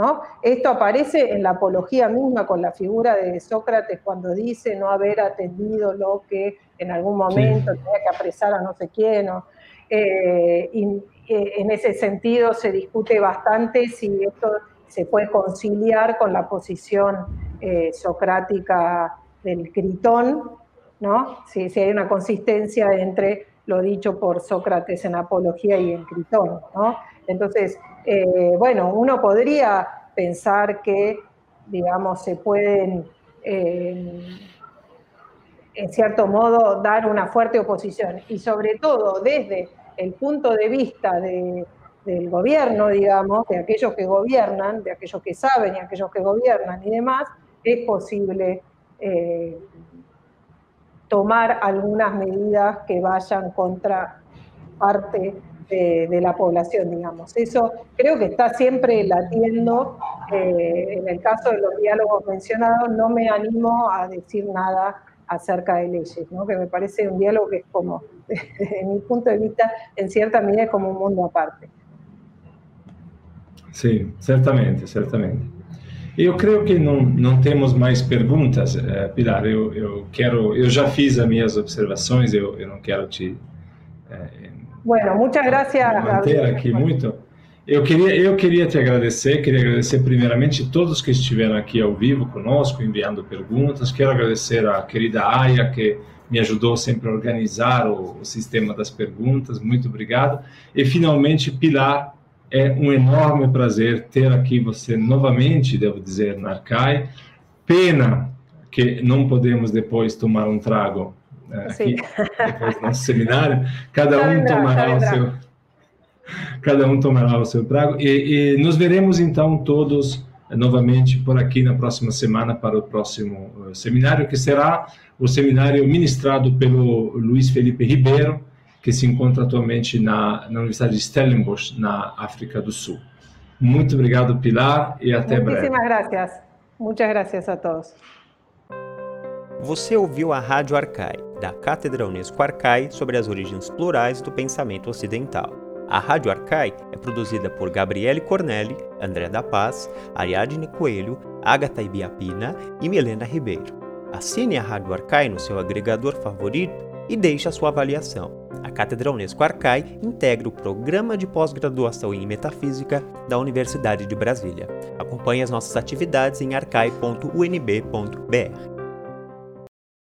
¿No? Esto aparece en la apología misma con la figura de Sócrates cuando dice no haber atendido lo que en algún momento tenía que apresar a no sé quién. Eh, y eh, en ese sentido se discute bastante si esto se puede conciliar con la posición eh, socrática del Critón, ¿no? Si, hay una consistencia entre lo dicho por Sócrates en Apología y en Critón, ¿no? Entonces, eh, bueno, uno podría pensar que, digamos, se pueden, eh, en cierto modo, dar una fuerte oposición, y sobre todo desde el punto de vista del gobierno, digamos, de aquellos que gobiernan, de aquellos que saben y aquellos que gobiernan y demás, es posible eh, tomar algunas medidas que vayan contra parte de, la población, digamos. Eso creo que está siempre latiendo. Eh, en el caso de los diálogos mencionados, no me animo a decir nada acerca de leyes, ¿no? que me parece un diálogo que es como, desde mi punto de vista, en cierta medida es como un mundo aparte.
Sí, certamente, certamente. Eu creio que não, não temos mais perguntas, uh, Pilar. Eu, eu quero, eu já fiz as minhas observações. Eu, eu não quero te
uh, bueno, muchas gracias,
manter aqui muito. Eu queria, eu queria te agradecer, queria agradecer primeiramente todos que estiveram aqui ao vivo conosco, enviando perguntas. Quero agradecer a querida Aya, que me ajudou sempre a organizar o, o sistema das perguntas. Muito obrigado. E finalmente, Pilar, é um enorme prazer ter aqui você novamente, devo dizer, na Arcai. Pena que não podemos depois tomar um trago aqui, depois do nosso seminário, cada um tomará o seu cada um tomará o seu trago e, e nos veremos então todos novamente por aqui na próxima semana para o próximo uh, seminário, que será o seminário ministrado pelo Luiz Felipe Ribeiro, que se encontra atualmente na, na Universidade de Stellenbosch, na África do Sul. Muito obrigado, Pilar, e até
Muchísimas
breve.
Muchísimas gracias. Muchas gracias a todos.
Você ouviu a Rádio Arcai, da Cátedra Unesco Arcai sobre as origens plurais do pensamento ocidental. A Rádio Arcai é produzida por Gabriele Cornelli, André da Paz, Ariadne Coelho, Agatha Ibiapina e Milena Ribeiro. Assine a Rádio Arcai no seu agregador favorito e deixe a sua avaliação. A Cátedra Unesco Arcai integra o Programa de Pós-Graduação em Metafísica da Universidade de Brasília. Acompanhe as nossas atividades em arcai.unb.br.